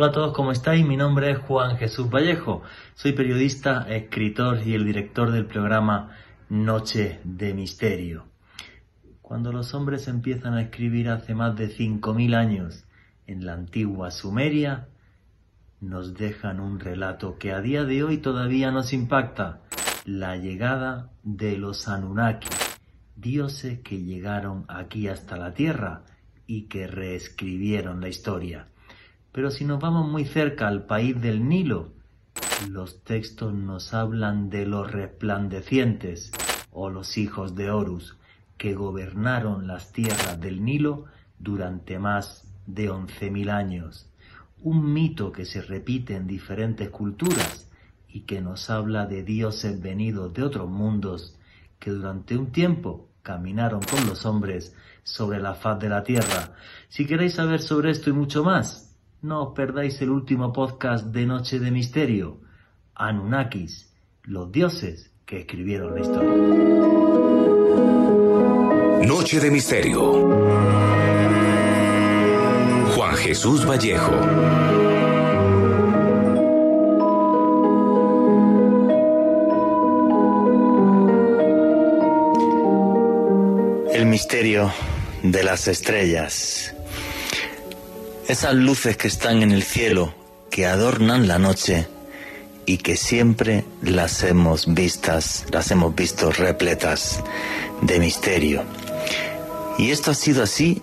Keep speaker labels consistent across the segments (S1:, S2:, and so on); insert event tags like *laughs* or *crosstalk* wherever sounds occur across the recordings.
S1: Hola a todos, ¿cómo estáis? Mi nombre es Juan Jesús Vallejo. Soy periodista, escritor y el director del programa Noche de Misterio. Cuando los hombres empiezan a escribir hace más de 5.000 años en la antigua Sumeria, nos dejan un relato que a día de hoy todavía nos impacta, la llegada de los Anunnaki, dioses que llegaron aquí hasta la Tierra y que reescribieron la historia. Pero si nos vamos muy cerca al país del Nilo, los textos nos hablan de los resplandecientes o los hijos de Horus, que gobernaron las tierras del Nilo durante más de 11.000 años. Un mito que se repite en diferentes culturas y que nos habla de dioses venidos de otros mundos que durante un tiempo caminaron con los hombres sobre la faz de la tierra. Si queréis saber sobre esto y mucho más, no os perdáis el último podcast de Noche de Misterio, Anunnakis, los dioses que escribieron la historia.
S2: Noche de Misterio. Juan Jesús Vallejo.
S3: El misterio de las estrellas. Esas luces que están en el cielo, que adornan la noche y que siempre las hemos vistas, las hemos visto repletas de misterio. Y esto ha sido así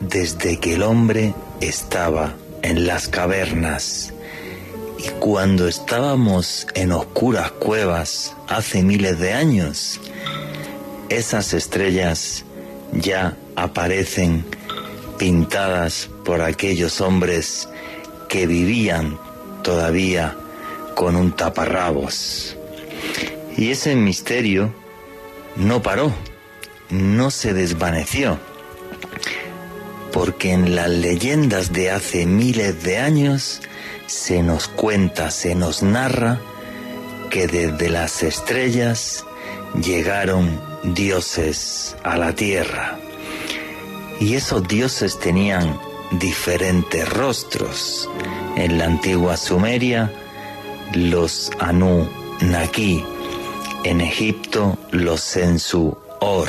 S3: desde que el hombre estaba en las cavernas. Y cuando estábamos en oscuras cuevas hace miles de años, esas estrellas ya aparecen pintadas por aquellos hombres que vivían todavía con un taparrabos. Y ese misterio no paró, no se desvaneció, porque en las leyendas de hace miles de años se nos cuenta, se nos narra que desde las estrellas llegaron dioses a la tierra. Y esos dioses tenían diferentes rostros. En la antigua Sumeria, los Anu Naki. En Egipto, los Sensu Or.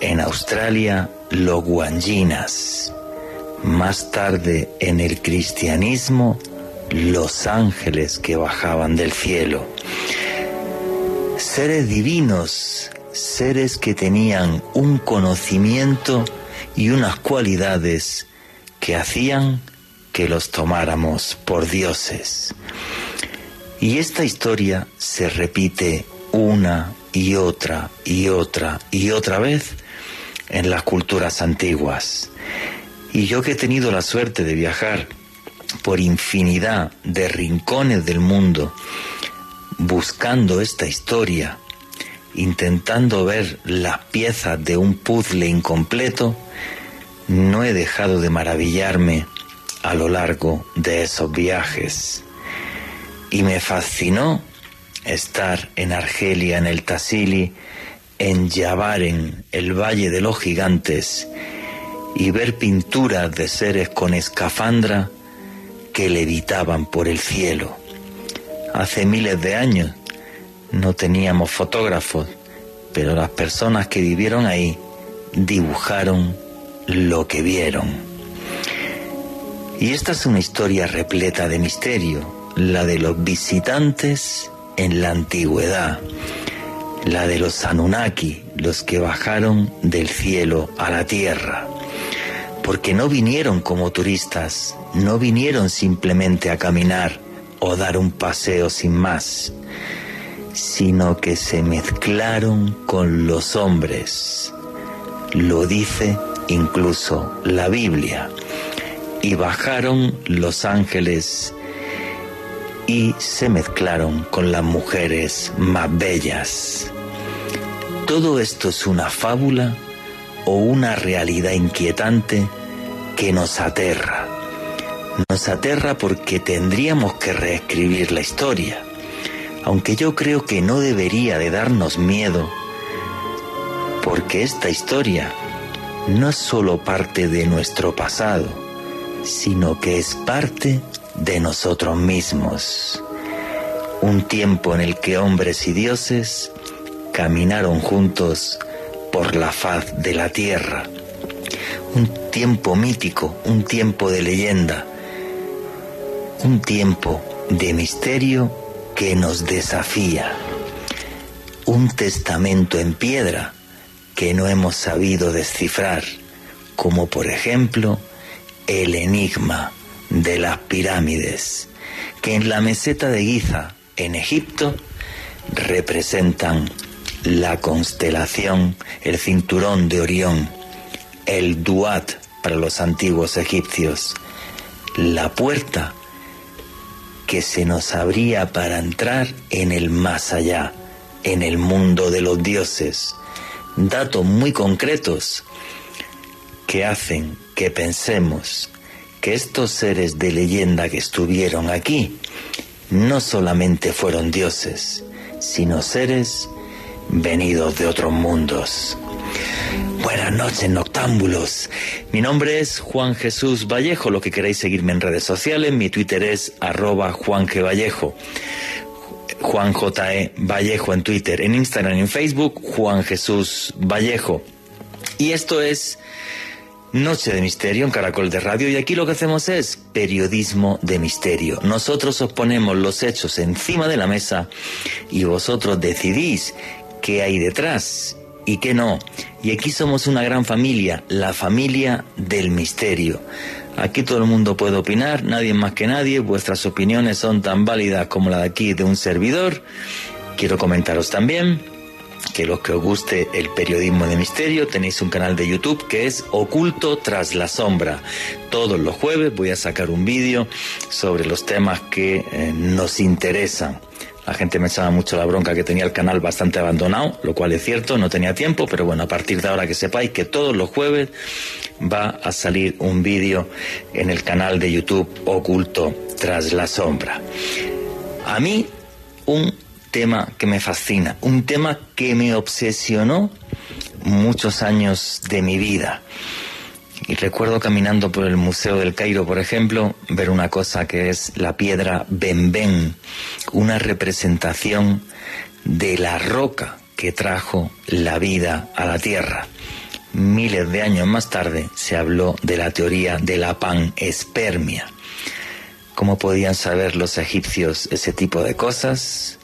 S3: En Australia, los Guanginas. Más tarde, en el cristianismo, los ángeles que bajaban del cielo. Seres divinos seres que tenían un conocimiento y unas cualidades que hacían que los tomáramos por dioses. Y esta historia se repite una y otra y otra y otra vez en las culturas antiguas. Y yo que he tenido la suerte de viajar por infinidad de rincones del mundo buscando esta historia, intentando ver las piezas de un puzzle incompleto, no he dejado de maravillarme a lo largo de esos viajes. Y me fascinó estar en Argelia, en el Tassili, en Yavaren, el Valle de los Gigantes, y ver pinturas de seres con escafandra que levitaban por el cielo. Hace miles de años no teníamos fotógrafos, pero las personas que vivieron ahí dibujaron lo que vieron. Y esta es una historia repleta de misterio, la de los visitantes en la antigüedad, la de los Anunnaki, los que bajaron del cielo a la tierra, porque no vinieron como turistas, no vinieron simplemente a caminar o dar un paseo sin más, sino que se mezclaron con los hombres. Lo dice incluso la Biblia. Y bajaron los ángeles y se mezclaron con las mujeres más bellas. Todo esto es una fábula o una realidad inquietante que nos aterra. Nos aterra porque tendríamos que reescribir la historia aunque yo creo que no debería de darnos miedo, porque esta historia no es solo parte de nuestro pasado, sino que es parte de nosotros mismos. Un tiempo en el que hombres y dioses caminaron juntos por la faz de la tierra. Un tiempo mítico, un tiempo de leyenda, un tiempo de misterio que nos desafía. Un testamento en piedra que no hemos sabido descifrar, como por ejemplo el enigma de las pirámides, que en la meseta de Giza, en Egipto, representan la constelación, el cinturón de Orión, el Duat para los antiguos egipcios, la puerta que se nos abría para entrar en el más allá, en el mundo de los dioses. Datos muy concretos que hacen que pensemos que estos seres de leyenda que estuvieron aquí no solamente fueron dioses, sino seres venidos de otros mundos. Buenas noches, noctámbulos. Mi nombre es Juan Jesús Vallejo. Lo que queráis seguirme en redes sociales, mi Twitter es arroba. Juan J. E. Vallejo en Twitter, en Instagram, en Facebook, Juan Jesús Vallejo. Y esto es Noche de Misterio en Caracol de Radio y aquí lo que hacemos es periodismo de misterio. Nosotros os ponemos los hechos encima de la mesa y vosotros decidís qué hay detrás y qué no. Y aquí somos una gran familia, la familia del misterio. Aquí todo el mundo puede opinar, nadie más que nadie, vuestras opiniones son tan válidas como la de aquí de un servidor. Quiero comentaros también que los que os guste el periodismo de misterio tenéis un canal de YouTube que es Oculto tras la sombra. Todos los jueves voy a sacar un vídeo sobre los temas que eh, nos interesan. La gente me echaba mucho la bronca que tenía el canal bastante abandonado, lo cual es cierto, no tenía tiempo, pero bueno, a partir de ahora que sepáis que todos los jueves va a salir un vídeo en el canal de YouTube Oculto tras la sombra. A mí, un tema que me fascina, un tema que me obsesionó muchos años de mi vida. Y recuerdo caminando por el Museo del Cairo, por ejemplo, ver una cosa que es la piedra Benben, una representación de la roca que trajo la vida a la Tierra. Miles de años más tarde se habló de la teoría de la panespermia. ¿Cómo podían saber los egipcios ese tipo de cosas?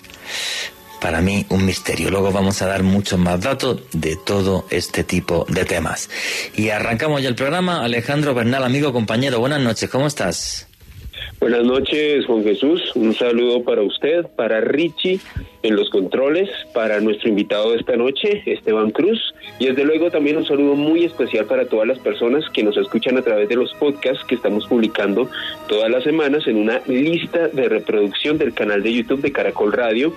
S3: para mí un misterio. Luego vamos a dar muchos más datos de todo este tipo de temas. Y arrancamos ya el programa. Alejandro Bernal, amigo, compañero, buenas noches, ¿cómo estás?
S4: Buenas noches, Juan Jesús. Un saludo para usted, para Richie en los controles, para nuestro invitado de esta noche, Esteban Cruz. Y desde luego también un saludo muy especial para todas las personas que nos escuchan a través de los podcasts que estamos publicando todas las semanas en una lista de reproducción del canal de YouTube de Caracol Radio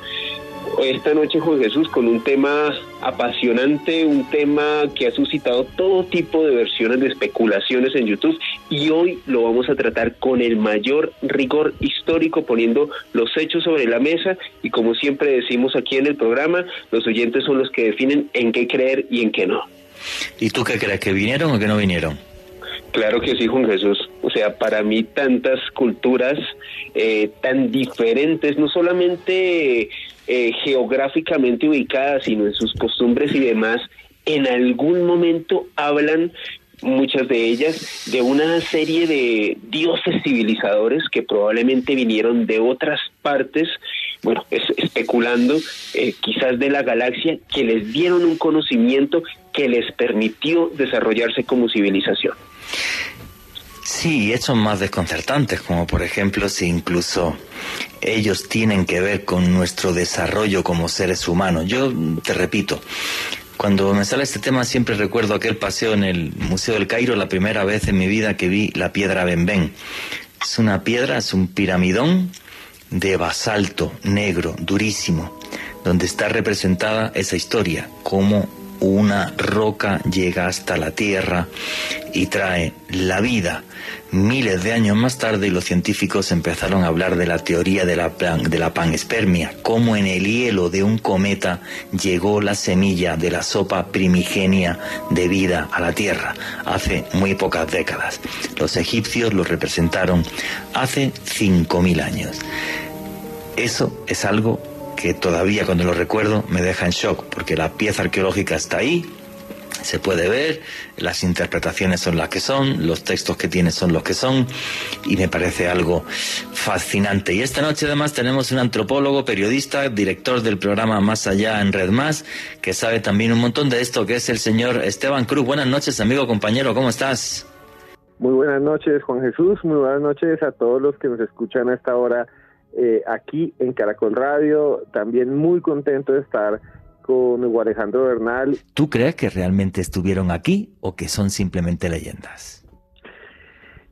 S4: esta noche, Juan Jesús, con un tema apasionante, un tema que ha suscitado todo tipo de versiones de especulaciones en YouTube y hoy lo vamos a tratar con el mayor rigor histórico, poniendo los hechos sobre la mesa y como siempre decimos aquí en el programa, los oyentes son los que definen en qué creer y en qué no.
S3: ¿Y tú qué crees, que vinieron o que no vinieron?
S4: Claro que sí, Juan Jesús. O sea, para mí tantas culturas eh, tan diferentes, no solamente eh, geográficamente ubicadas, sino en sus costumbres y demás, en algún momento hablan muchas de ellas de una serie de dioses civilizadores que probablemente vinieron de otras partes, bueno, especulando eh, quizás de la galaxia, que les dieron un conocimiento que les permitió desarrollarse como civilización.
S3: Sí, hechos más desconcertantes, como por ejemplo si incluso ellos tienen que ver con nuestro desarrollo como seres humanos. Yo te repito, cuando me sale este tema siempre recuerdo aquel paseo en el Museo del Cairo, la primera vez en mi vida que vi la piedra Benben. Es una piedra, es un piramidón de basalto negro, durísimo, donde está representada esa historia, cómo una roca llega hasta la Tierra y trae la vida. Miles de años más tarde los científicos empezaron a hablar de la teoría de la, la panespermia, cómo en el hielo de un cometa llegó la semilla de la sopa primigenia de vida a la Tierra hace muy pocas décadas. Los egipcios lo representaron hace 5.000 años. Eso es algo que todavía cuando lo recuerdo me deja en shock, porque la pieza arqueológica está ahí, se puede ver, las interpretaciones son las que son, los textos que tiene son los que son, y me parece algo fascinante. Y esta noche además tenemos un antropólogo, periodista, director del programa Más Allá en Red Más, que sabe también un montón de esto, que es el señor Esteban Cruz. Buenas noches, amigo, compañero, ¿cómo estás?
S5: Muy buenas noches, Juan Jesús, muy buenas noches a todos los que nos escuchan a esta hora eh, aquí en Caracol Radio. También muy contento de estar con Hugo Alejandro Bernal.
S3: ¿Tú crees que realmente estuvieron aquí o que son simplemente leyendas?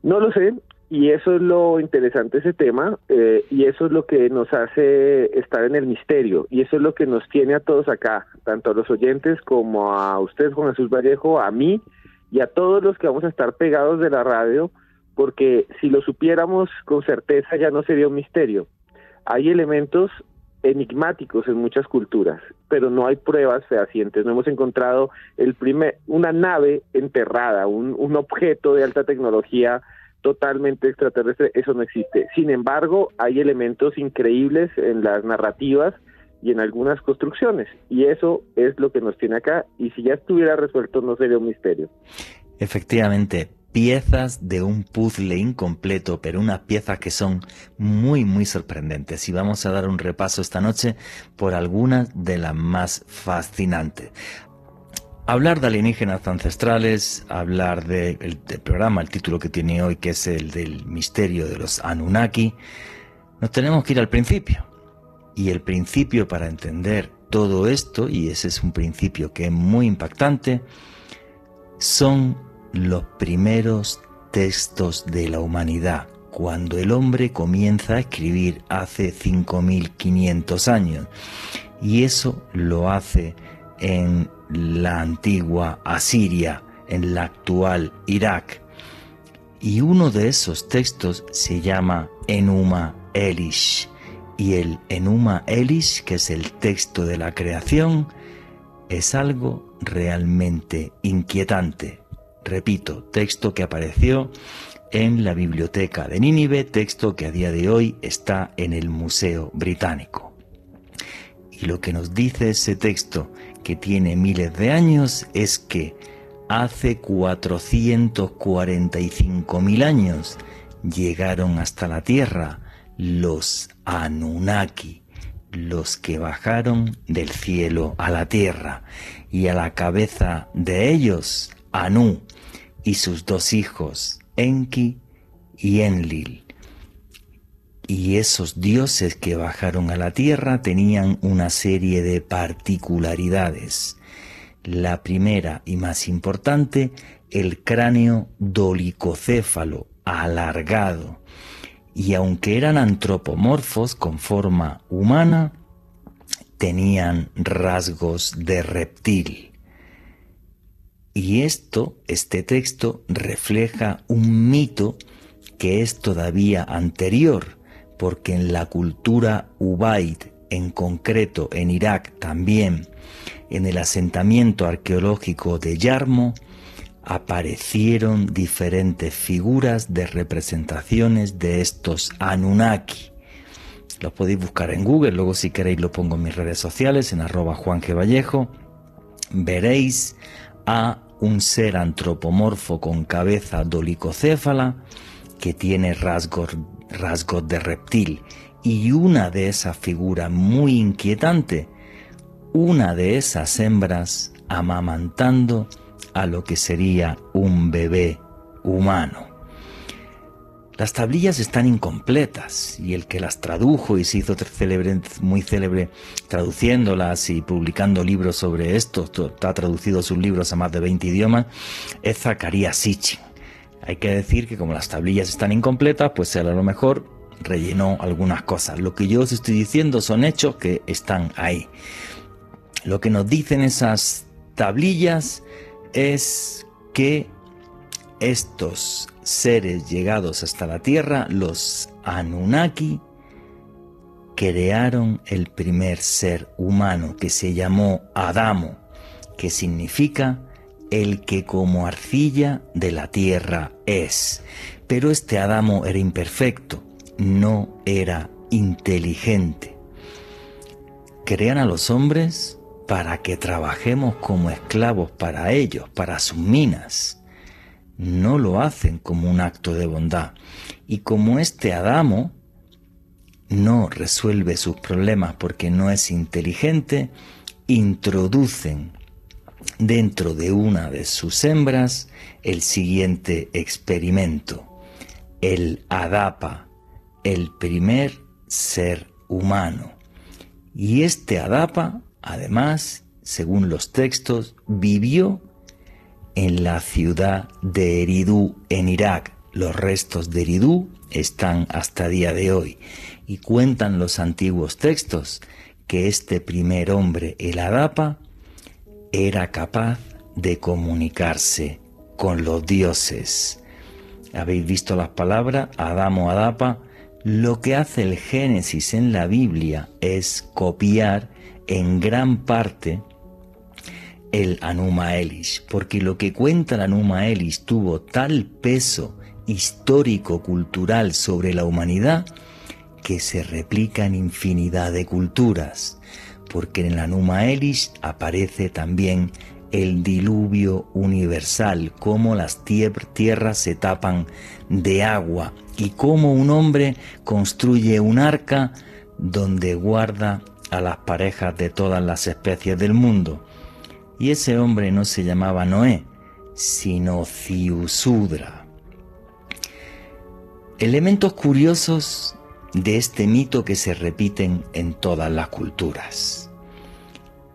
S5: No lo sé, y eso es lo interesante de ese tema, eh, y eso es lo que nos hace estar en el misterio, y eso es lo que nos tiene a todos acá, tanto a los oyentes como a usted, Juan Jesús Vallejo, a mí y a todos los que vamos a estar pegados de la radio, porque si lo supiéramos con certeza ya no sería un misterio. Hay elementos enigmáticos en muchas culturas, pero no hay pruebas fehacientes. No hemos encontrado el primer, una nave enterrada, un, un objeto de alta tecnología totalmente extraterrestre, eso no existe. Sin embargo, hay elementos increíbles en las narrativas y en algunas construcciones, y eso es lo que nos tiene acá, y si ya estuviera resuelto no sería un misterio.
S3: Efectivamente, piezas de un puzzle incompleto, pero unas piezas que son muy, muy sorprendentes. Y vamos a dar un repaso esta noche por algunas de las más fascinantes. Hablar de alienígenas ancestrales, hablar del programa, el título que tiene hoy, que es el del misterio de los Anunnaki, nos tenemos que ir al principio. Y el principio para entender todo esto, y ese es un principio que es muy impactante, son los primeros textos de la humanidad, cuando el hombre comienza a escribir hace 5.500 años. Y eso lo hace en la antigua Asiria, en la actual Irak. Y uno de esos textos se llama Enuma Elish. Y el Enuma Elish, que es el texto de la creación, es algo realmente inquietante Repito, texto que apareció en la biblioteca de Nínive, texto que a día de hoy está en el Museo Británico. Y lo que nos dice ese texto, que tiene miles de años, es que hace 445.000 años llegaron hasta la Tierra los Anunnaki, los que bajaron del cielo a la Tierra, y a la cabeza de ellos Anu y sus dos hijos, Enki y Enlil. Y esos dioses que bajaron a la tierra tenían una serie de particularidades. La primera y más importante, el cráneo dolicocéfalo, alargado. Y aunque eran antropomorfos con forma humana, tenían rasgos de reptil. Y esto, este texto, refleja un mito que es todavía anterior, porque en la cultura Ubaid, en concreto en Irak también, en el asentamiento arqueológico de Yarmo, aparecieron diferentes figuras de representaciones de estos Anunnaki. Los podéis buscar en Google, luego si queréis lo pongo en mis redes sociales, en arroba. Vallejo. Veréis a un ser antropomorfo con cabeza dolicocéfala que tiene rasgos, rasgos de reptil y una de esas figuras muy inquietante, una de esas hembras amamantando a lo que sería un bebé humano. Las tablillas están incompletas y el que las tradujo y se hizo muy célebre traduciéndolas y publicando libros sobre esto, ha traducido sus libros a más de 20 idiomas, es Zacarías Sitchin. Hay que decir que como las tablillas están incompletas, pues él a lo mejor rellenó algunas cosas. Lo que yo os estoy diciendo son hechos que están ahí. Lo que nos dicen esas tablillas es que estos seres llegados hasta la Tierra, los Anunnaki, crearon el primer ser humano que se llamó Adamo, que significa el que como arcilla de la tierra es. Pero este Adamo era imperfecto, no era inteligente. Crean a los hombres para que trabajemos como esclavos para ellos, para sus minas. No lo hacen como un acto de bondad. Y como este Adamo no resuelve sus problemas porque no es inteligente, introducen dentro de una de sus hembras el siguiente experimento, el Adapa, el primer ser humano. Y este Adapa, además, según los textos, vivió en la ciudad de Eridú, en Irak. Los restos de Eridú están hasta día de hoy. Y cuentan los antiguos textos que este primer hombre, el Adapa, era capaz de comunicarse con los dioses. Habéis visto las palabras Adamo Adapa. Lo que hace el Génesis en la Biblia es copiar en gran parte el Anuma Elis, porque lo que cuenta el Anuma Elis tuvo tal peso histórico-cultural sobre la humanidad que se replica en infinidad de culturas, porque en el Anuma Elis aparece también el diluvio universal, cómo las tierras se tapan de agua y cómo un hombre construye un arca donde guarda a las parejas de todas las especies del mundo. Y ese hombre no se llamaba Noé, sino Ciusudra. Elementos curiosos de este mito que se repiten en todas las culturas.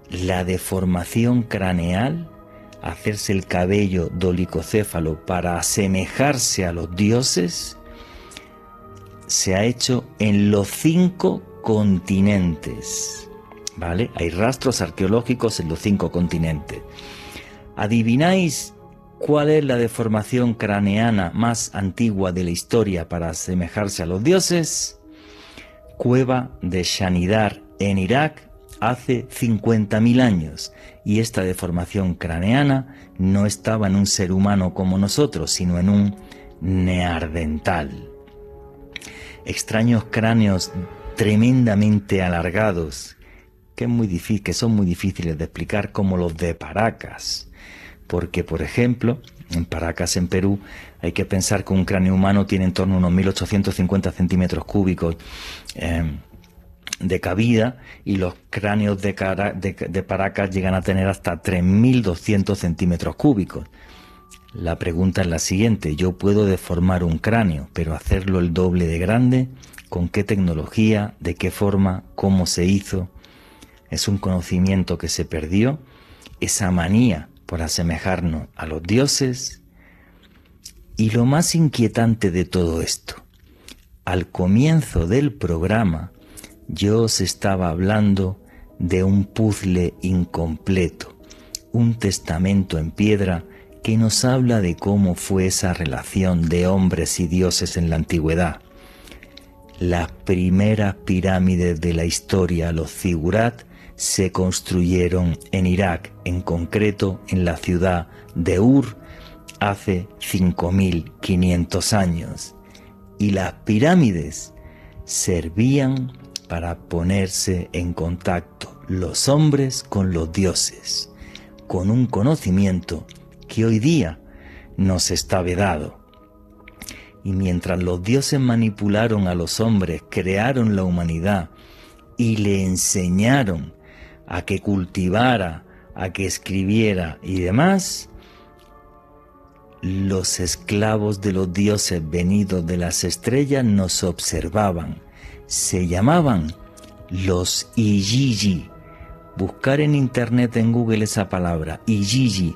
S3: La deformación craneal, hacerse el cabello dolicocéfalo para asemejarse a los dioses, se ha hecho en los cinco continentes. ¿Vale? Hay rastros arqueológicos en los cinco continentes. ¿Adivináis cuál es la deformación craneana más antigua de la historia para asemejarse a los dioses? Cueva de Shanidar en Irak hace 50.000 años y esta deformación craneana no estaba en un ser humano como nosotros, sino en un neardental. Extraños cráneos tremendamente alargados, que, muy difícil, que son muy difíciles de explicar, como los de Paracas. Porque, por ejemplo, en Paracas, en Perú, hay que pensar que un cráneo humano tiene en torno a unos 1850 centímetros cúbicos eh, de cabida y los cráneos de, de Paracas llegan a tener hasta 3.200 centímetros cúbicos. La pregunta es la siguiente, yo puedo deformar un cráneo, pero hacerlo el doble de grande, con qué tecnología, de qué forma, cómo se hizo. Es un conocimiento que se perdió, esa manía por asemejarnos a los dioses. Y lo más inquietante de todo esto, al comienzo del programa yo os estaba hablando de un puzzle incompleto, un testamento en piedra que nos habla de cómo fue esa relación de hombres y dioses en la antigüedad las primeras pirámides de la historia, los zigurat, se construyeron en Irak, en concreto en la ciudad de Ur, hace 5.500 años. Y las pirámides servían para ponerse en contacto los hombres con los dioses, con un conocimiento que hoy día nos está vedado. Y mientras los dioses manipularon a los hombres, crearon la humanidad y le enseñaron a que cultivara, a que escribiera y demás, los esclavos de los dioses venidos de las estrellas nos observaban. Se llamaban los Ijiji. Buscar en internet en Google esa palabra, Ijiji,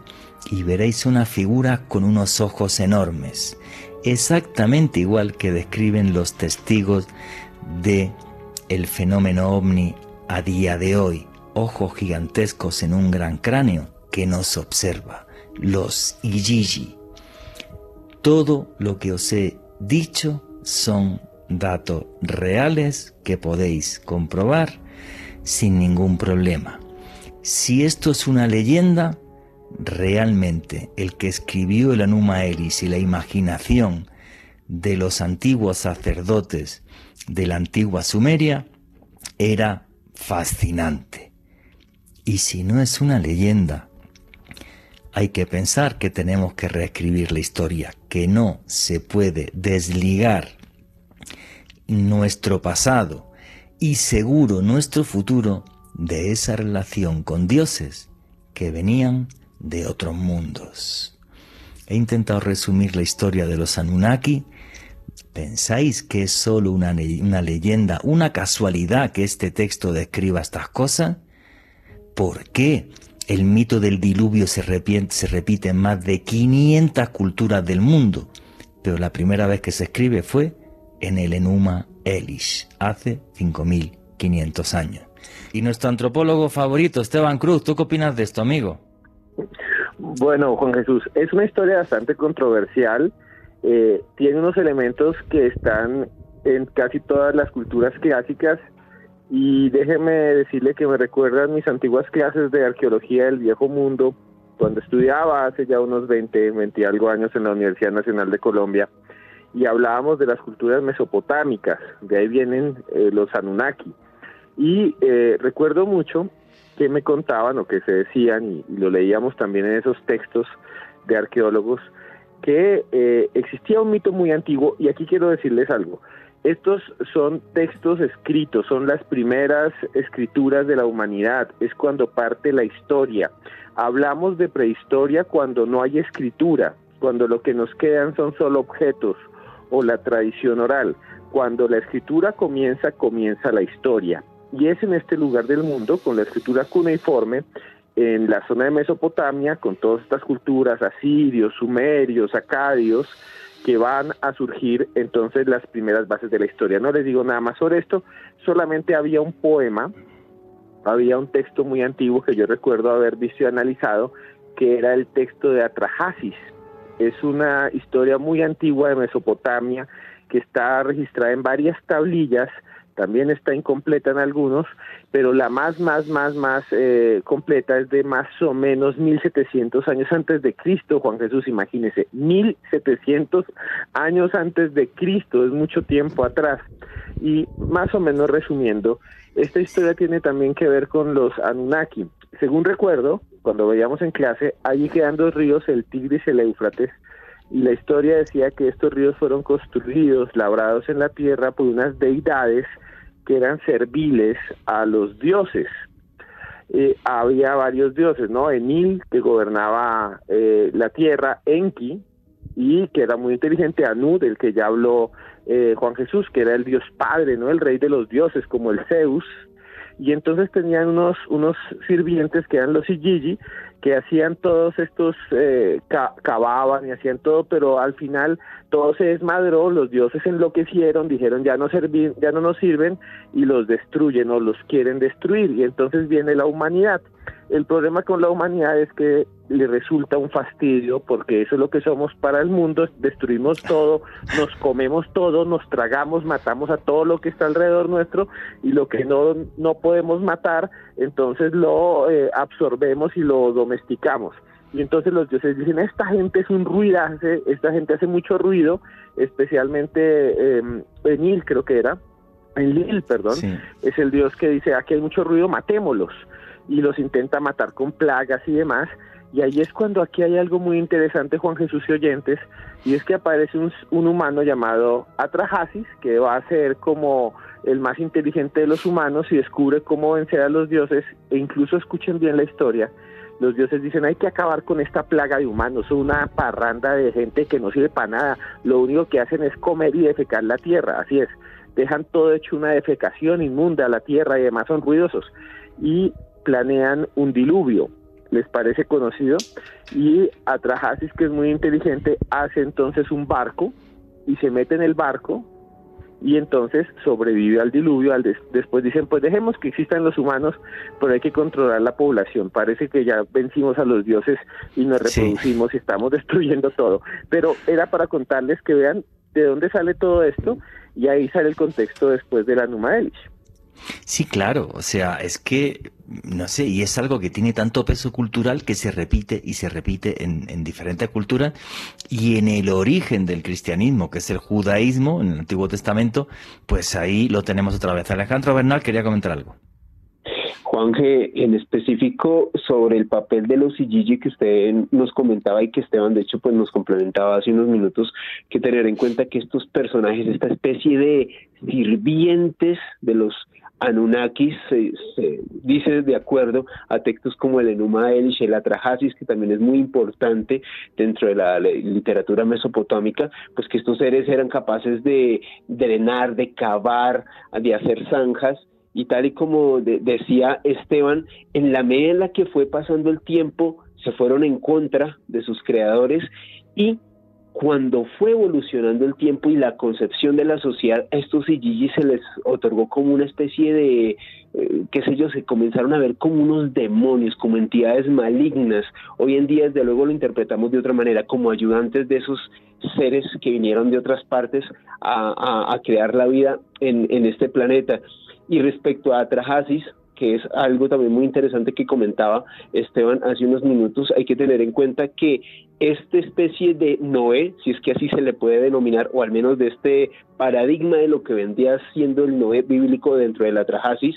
S3: y veréis una figura con unos ojos enormes exactamente igual que describen los testigos de el fenómeno ovni a día de hoy, ojos gigantescos en un gran cráneo, que nos observa, los Ijiji. Todo lo que os he dicho son datos reales que podéis comprobar sin ningún problema. Si esto es una leyenda, realmente el que escribió el Anuma Elis y la imaginación de los antiguos sacerdotes de la antigua Sumeria era fascinante. Y si no es una leyenda, hay que pensar que tenemos que reescribir la historia, que no se puede desligar nuestro pasado y seguro nuestro futuro de esa relación con dioses que venían de otros mundos. He intentado resumir la historia de los Anunnaki. ¿Pensáis que es solo una, una leyenda, una casualidad que este texto describa estas cosas? ¿Por qué el mito del diluvio se repite, se repite en más de 500 culturas del mundo? Pero la primera vez que se escribe fue en el Enuma Elish, hace 5500 años. Y nuestro antropólogo favorito, Esteban Cruz, ¿tú qué opinas de esto, amigo?
S5: Bueno, Juan Jesús, es una historia bastante controversial. Eh, tiene unos elementos que están en casi todas las culturas clásicas y déjeme decirle que me recuerdan mis antiguas clases de arqueología del viejo mundo cuando estudiaba hace ya unos 20, 20 y algo años en la Universidad Nacional de Colombia y hablábamos de las culturas mesopotámicas, de ahí vienen eh, los Anunnaki. Y eh, recuerdo mucho que me contaban o que se decían, y, lo leíamos también en esos textos de arqueólogos, que eh, existía un mito muy antiguo, y aquí quiero decirles algo. Estos son textos escritos, son las primeras escrituras de la humanidad, es cuando parte la historia. Hablamos de prehistoria cuando no hay escritura, cuando lo que nos quedan son solo objetos o la tradición oral. Cuando la escritura comienza, comienza la historia. Y es en este lugar del mundo, con la escritura cuneiforme, en la zona de Mesopotamia, con todas estas culturas, asirios, sumerios, acadios, que van a surgir entonces las primeras bases de la historia. No les digo nada más sobre esto, solamente había un poema, había un texto muy antiguo que yo recuerdo haber visto y analizado, que era el texto de Atrahasis. Es una historia muy antigua de Mesopotamia que está registrada en varias tablillas también está incompleta en algunos, pero la más, más, más, más eh, completa es de más o menos 1700 años antes de Cristo, Juan Jesús, imagínese, 1700 años antes de Cristo, es mucho tiempo atrás. Y más o menos resumiendo, esta historia tiene también que ver con los Anunnaki. Según recuerdo, cuando veíamos en clase, allí quedan dos ríos, el Tigris y el Éufrates, y la historia decía que estos ríos fueron construidos, labrados en la tierra por unas deidades que eran serviles a los dioses. Eh, había varios dioses, ¿no? Enil, que gobernaba eh, la tierra, Enki, y que era muy inteligente, Anu, del que ya habló eh, Juan Jesús, que era el dios padre, ¿no? El rey de los dioses, como el Zeus, y entonces tenían unos, unos sirvientes que eran los Ijiji, que hacían todos estos, eh, cavaban y hacían todo, pero al final todo se desmadró, los dioses enloquecieron, dijeron ya no, ya no nos sirven y los destruyen o los quieren destruir y entonces viene la humanidad. El problema con la humanidad es que le resulta un fastidio porque eso es lo que somos para el mundo, destruimos todo, *laughs* nos comemos todo, nos tragamos, matamos a todo lo que está alrededor nuestro y lo que no, no podemos matar, entonces lo eh, absorbemos y lo domesticamos. Y entonces los dioses dicen, esta gente es un ruidaje, esta gente hace mucho ruido, especialmente eh, Enil creo que era, Enlil, perdón, es el dios que dice, aquí hay mucho ruido, matémoslos y los intenta matar con plagas y demás. Y ahí es cuando aquí hay algo muy interesante, Juan Jesús y oyentes, y es que aparece un, humano llamado Atrahasis, que va a ser como el más inteligente de los humanos y descubre cómo vencer a los dioses, e incluso escuchen bien la historia, los dioses dicen hay que acabar con esta plaga de humanos, una parranda de gente que no sirve para nada, lo único que hacen es comer y defecar la tierra, así es, dejan todo hecho una defecación inmunda a la tierra y además son ruidosos. Y planean un diluvio, les parece conocido, y Atrahasis, que es muy inteligente, hace entonces un barco y se mete en el barco y entonces sobrevive al diluvio, al después dicen, pues dejemos que existan los humanos, pero hay que controlar la población. Parece que ya vencimos a los dioses y nos reproducimos y estamos *laughs* destruyendo todo. Pero era para contarles que vean de dónde sale todo esto y ahí sale el contexto después de la Numa Elish.
S3: Sí, claro, o sea, es que, no sé, y es algo que tiene tanto peso cultural que se repite y se repite en, diferentes culturas y en el origen del cristianismo, que es el judaísmo, en el Antiguo Testamento, pues ahí lo tenemos otra vez. Alejandro Bernal quería comentar algo.
S4: Juanje, en específico sobre el papel de los Ijiji que usted nos comentaba y que Esteban de hecho pues nos complementaba hace unos minutos, que tener en cuenta que estos personajes, esta especie de sirvientes de los Anunnakis se, dice de acuerdo a textos como el Enuma Elish, el Atrahasis, que también es muy importante dentro de la literatura mesopotámica, pues que estos seres eran capaces de drenar, de cavar, de hacer zanjas, y tal y como decía Esteban, en la medida en la que fue pasando el tiempo, se fueron en contra de sus creadores y cuando fue evolucionando el tiempo y la concepción de la sociedad, a estos Ijiji se les otorgó como una especie de, eh, qué sé yo, se comenzaron a ver como unos demonios, como entidades malignas. Hoy en día, desde luego, lo interpretamos de otra manera, como ayudantes de esos seres que vinieron de otras partes a, crear la vida en, en este planeta. Y respecto a Atrahasis, que es algo también muy interesante que comentaba Esteban hace unos minutos, hay que tener en cuenta que esta especie de Noé, si es que así se le puede denominar, o al menos de este paradigma de lo que vendría siendo el Noé bíblico dentro de la Trajasis,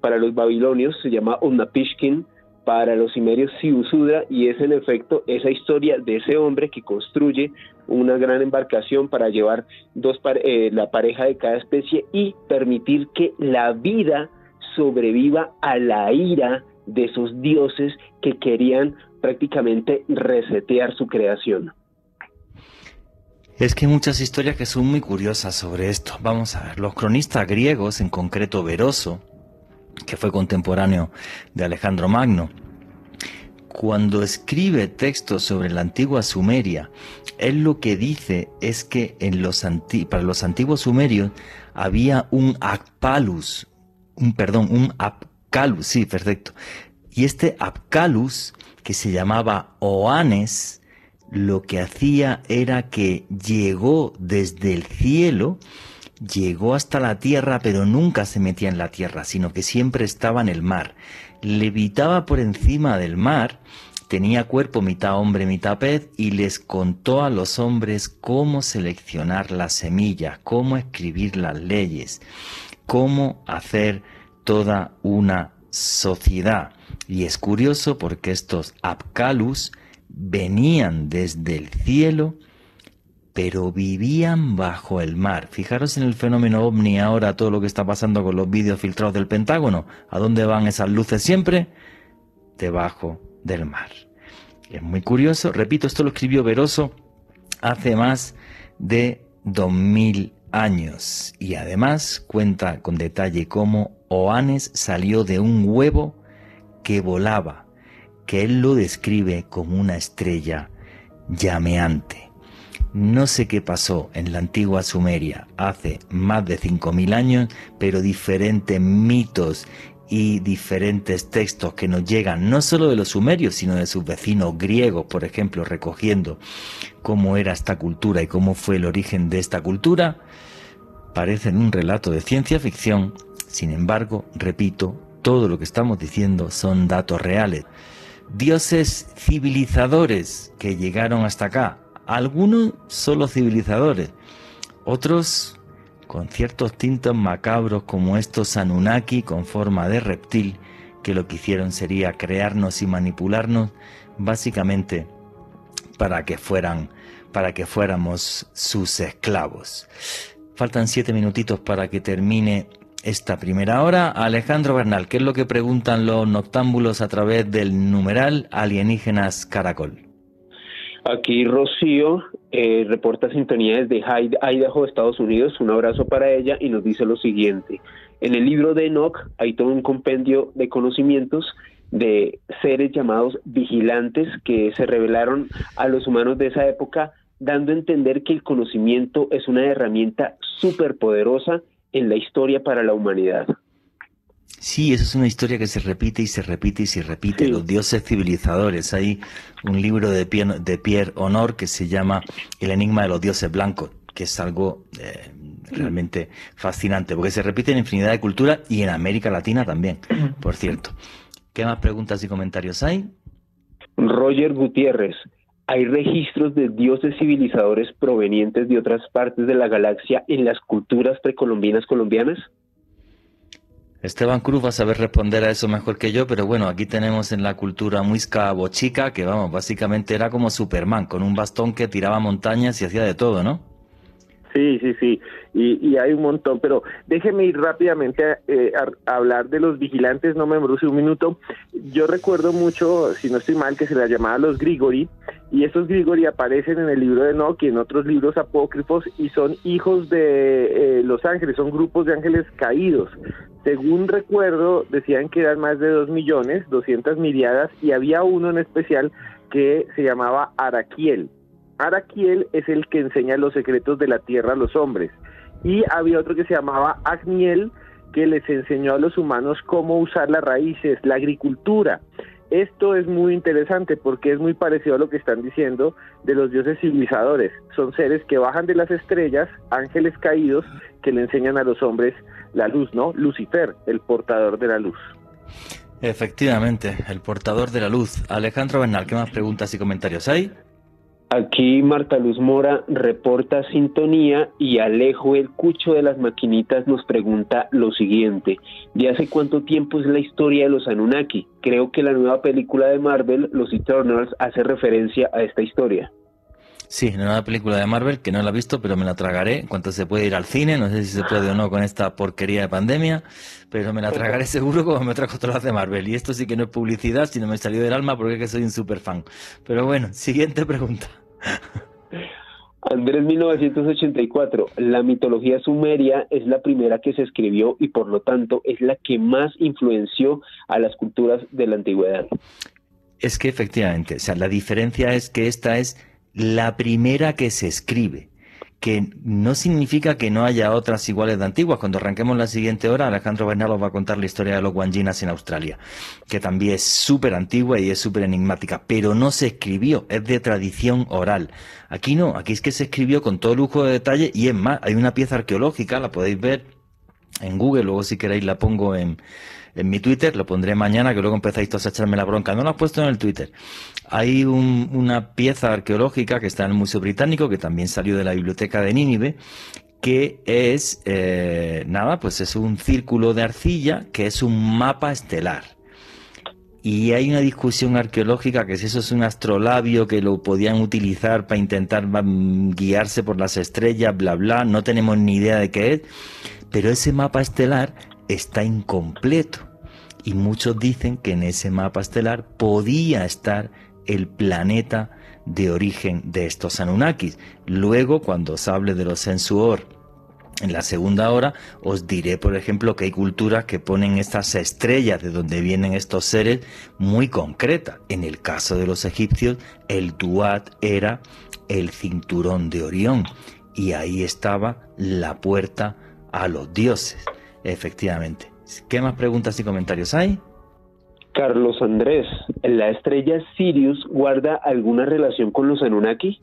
S4: para los babilonios se llama Onnapishkin, para los cimerios Siusudra, y es en efecto esa historia de ese hombre que construye una gran embarcación para llevar dos eh, la pareja de cada especie y permitir que la vida sobreviva a la ira de esos dioses que querían prácticamente resetear su creación.
S3: Es que hay muchas historias que son muy curiosas sobre esto. Vamos a ver, los cronistas griegos, en concreto Veroso, que fue contemporáneo de Alejandro Magno, cuando escribe textos sobre la antigua Sumeria, él lo que dice es que en los para los antiguos sumerios había un Apkalus, un perdón, un Apkalus, sí, perfecto. Y este Apkalus, que se llamaba Oanes, lo que hacía era que llegó desde el cielo, llegó hasta la tierra, pero nunca se metía en la tierra, sino que siempre estaba en el mar. Levitaba por encima del mar, tenía cuerpo mitad hombre, mitad pez, y les contó a los hombres cómo seleccionar las semillas, cómo escribir las leyes, cómo hacer toda una sociedad. Y es curioso porque estos Apkalus venían desde el cielo, pero vivían bajo el mar. Fijaros en el fenómeno ovni ahora, todo lo que está pasando con los vídeos filtrados del Pentágono. ¿A dónde van esas luces siempre? Debajo del mar. Es muy curioso, repito, esto lo escribió Veroso hace más de 2000 años y además cuenta con detalle cómo Oanes salió de un huevo que volaba, que él lo describe como una estrella llameante. No sé qué pasó en la antigua Sumeria hace más de 5.000 años, pero diferentes mitos y diferentes textos que nos llegan no solo de los sumerios, sino de sus vecinos griegos, por ejemplo, recogiendo cómo era esta cultura y cómo fue el origen de esta cultura, parecen un relato de ciencia ficción. Sin embargo, repito, todo lo que estamos diciendo son datos reales. Dioses civilizadores que llegaron hasta acá, algunos solo civilizadores, otros con ciertos tintos macabros como estos Anunnaki con forma de reptil, que lo que hicieron sería crearnos y manipularnos básicamente para que fueran para que fuéramos sus esclavos. Faltan siete minutitos para que termine esta primera hora. Alejandro Bernal, ¿qué es lo que preguntan los noctámbulos a través del numeral alienígenas caracol?
S4: Aquí Rocío eh, reporta sintonía desde Idaho, Estados Unidos. Un abrazo para ella y nos dice lo siguiente. En el libro de Enoch hay todo un compendio de conocimientos de seres llamados vigilantes que se revelaron a los humanos de esa época dando a entender que el conocimiento es una herramienta súper poderosa en la historia para la humanidad.
S3: Sí, eso es una historia que se repite y se repite y se repite. Los dioses civilizadores. Hay un libro de Pierre, de Pierre Honor que se llama El enigma de los dioses blancos, que es algo eh, realmente fascinante, porque se repite en infinidad de culturas y en América Latina también, por cierto. ¿Qué más preguntas y comentarios hay?
S4: Roger Gutiérrez, ¿hay registros de dioses civilizadores provenientes de otras partes de la galaxia en las culturas precolombinas colombianas?
S3: Esteban Cruz va a saber responder a eso mejor que yo, pero bueno, aquí tenemos en la cultura muisca bochica, que vamos, básicamente era como Superman, con un bastón que tiraba montañas y hacía de todo, ¿no?
S5: Sí, sí, sí, y, hay un montón, pero déjeme ir rápidamente eh, a, hablar de los vigilantes, no me embruce un minuto. Yo recuerdo mucho, si no estoy mal, que se les llamaba los Grigori, y estos Grigori aparecen en el libro de Enoch y en otros libros apócrifos, y son hijos de eh, los ángeles, son grupos de ángeles caídos. Según recuerdo, decían que eran más de dos millones, doscientas miriadas, y había uno en especial que se llamaba Araquiel Araquiel es el que enseña los secretos de la tierra a los hombres. Y había otro que se llamaba Agniel, que les enseñó a los humanos cómo usar las raíces, la agricultura. Esto es muy interesante porque es muy parecido a lo que están diciendo de los dioses civilizadores. Son seres que bajan de las estrellas, ángeles caídos, que le enseñan a los hombres la luz, ¿no? Lucifer, el portador de la luz.
S3: Efectivamente, el portador de la luz. Alejandro Bernal, ¿qué más preguntas y comentarios hay?
S4: Aquí Marta Luz Mora reporta sintonía y Alejo el Cucho de las Maquinitas nos pregunta lo siguiente. ¿De hace cuánto tiempo es la historia de los Anunnaki? Creo que la nueva película de Marvel, Los Eternals, hace referencia a esta historia.
S3: Sí, la nueva película de Marvel, que no la he visto, pero me la tragaré en cuanto se puede ir al cine. No sé si se puede o no con esta porquería de pandemia, pero me la tragaré seguro como me trajo todas las de Marvel. Y esto sí que no es publicidad, sino me salió del alma porque es que soy un super fan. Pero bueno, siguiente pregunta.
S4: Andrés 1984, la mitología sumeria es la primera que se escribió y por lo tanto es la que más influenció a las culturas de la antigüedad.
S3: Es que efectivamente, o sea, la diferencia es que esta es la primera que se escribe que no significa que no haya otras iguales de antiguas. Cuando arranquemos la siguiente hora, Alejandro Bernal va a contar la historia de los guanginas en Australia, que también es súper antigua y es súper enigmática, pero no se escribió, es de tradición oral. Aquí no, aquí es que se escribió con todo lujo de detalle y es más, hay una pieza arqueológica, la podéis ver en Google, luego si queréis la pongo en, en mi Twitter, lo pondré mañana, que luego empezáis todos a echarme la bronca. No lo has puesto en el Twitter. Hay una pieza arqueológica que está en el Museo Británico, que también salió de la biblioteca de Nínive, que es, eh, nada, pues es un círculo de arcilla, que es un mapa estelar. Y hay una discusión arqueológica que si eso es un astrolabio que lo podían utilizar para intentar mm, guiarse por las estrellas, bla, bla, no tenemos ni idea de qué es, pero ese mapa estelar está incompleto. Y muchos dicen que en ese mapa estelar podía estar el planeta de origen de estos Anunnakis. Luego, cuando os hable de los Sensuor en la segunda hora, os diré, por ejemplo, que hay culturas que ponen estas estrellas de donde vienen estos seres muy concretas. En el caso de los egipcios, el Duat era el cinturón de Orión y ahí estaba la puerta a los dioses. Efectivamente. ¿Qué más preguntas y comentarios hay?
S4: Carlos Andrés, ¿la estrella Sirius guarda alguna relación con los Anunnaki?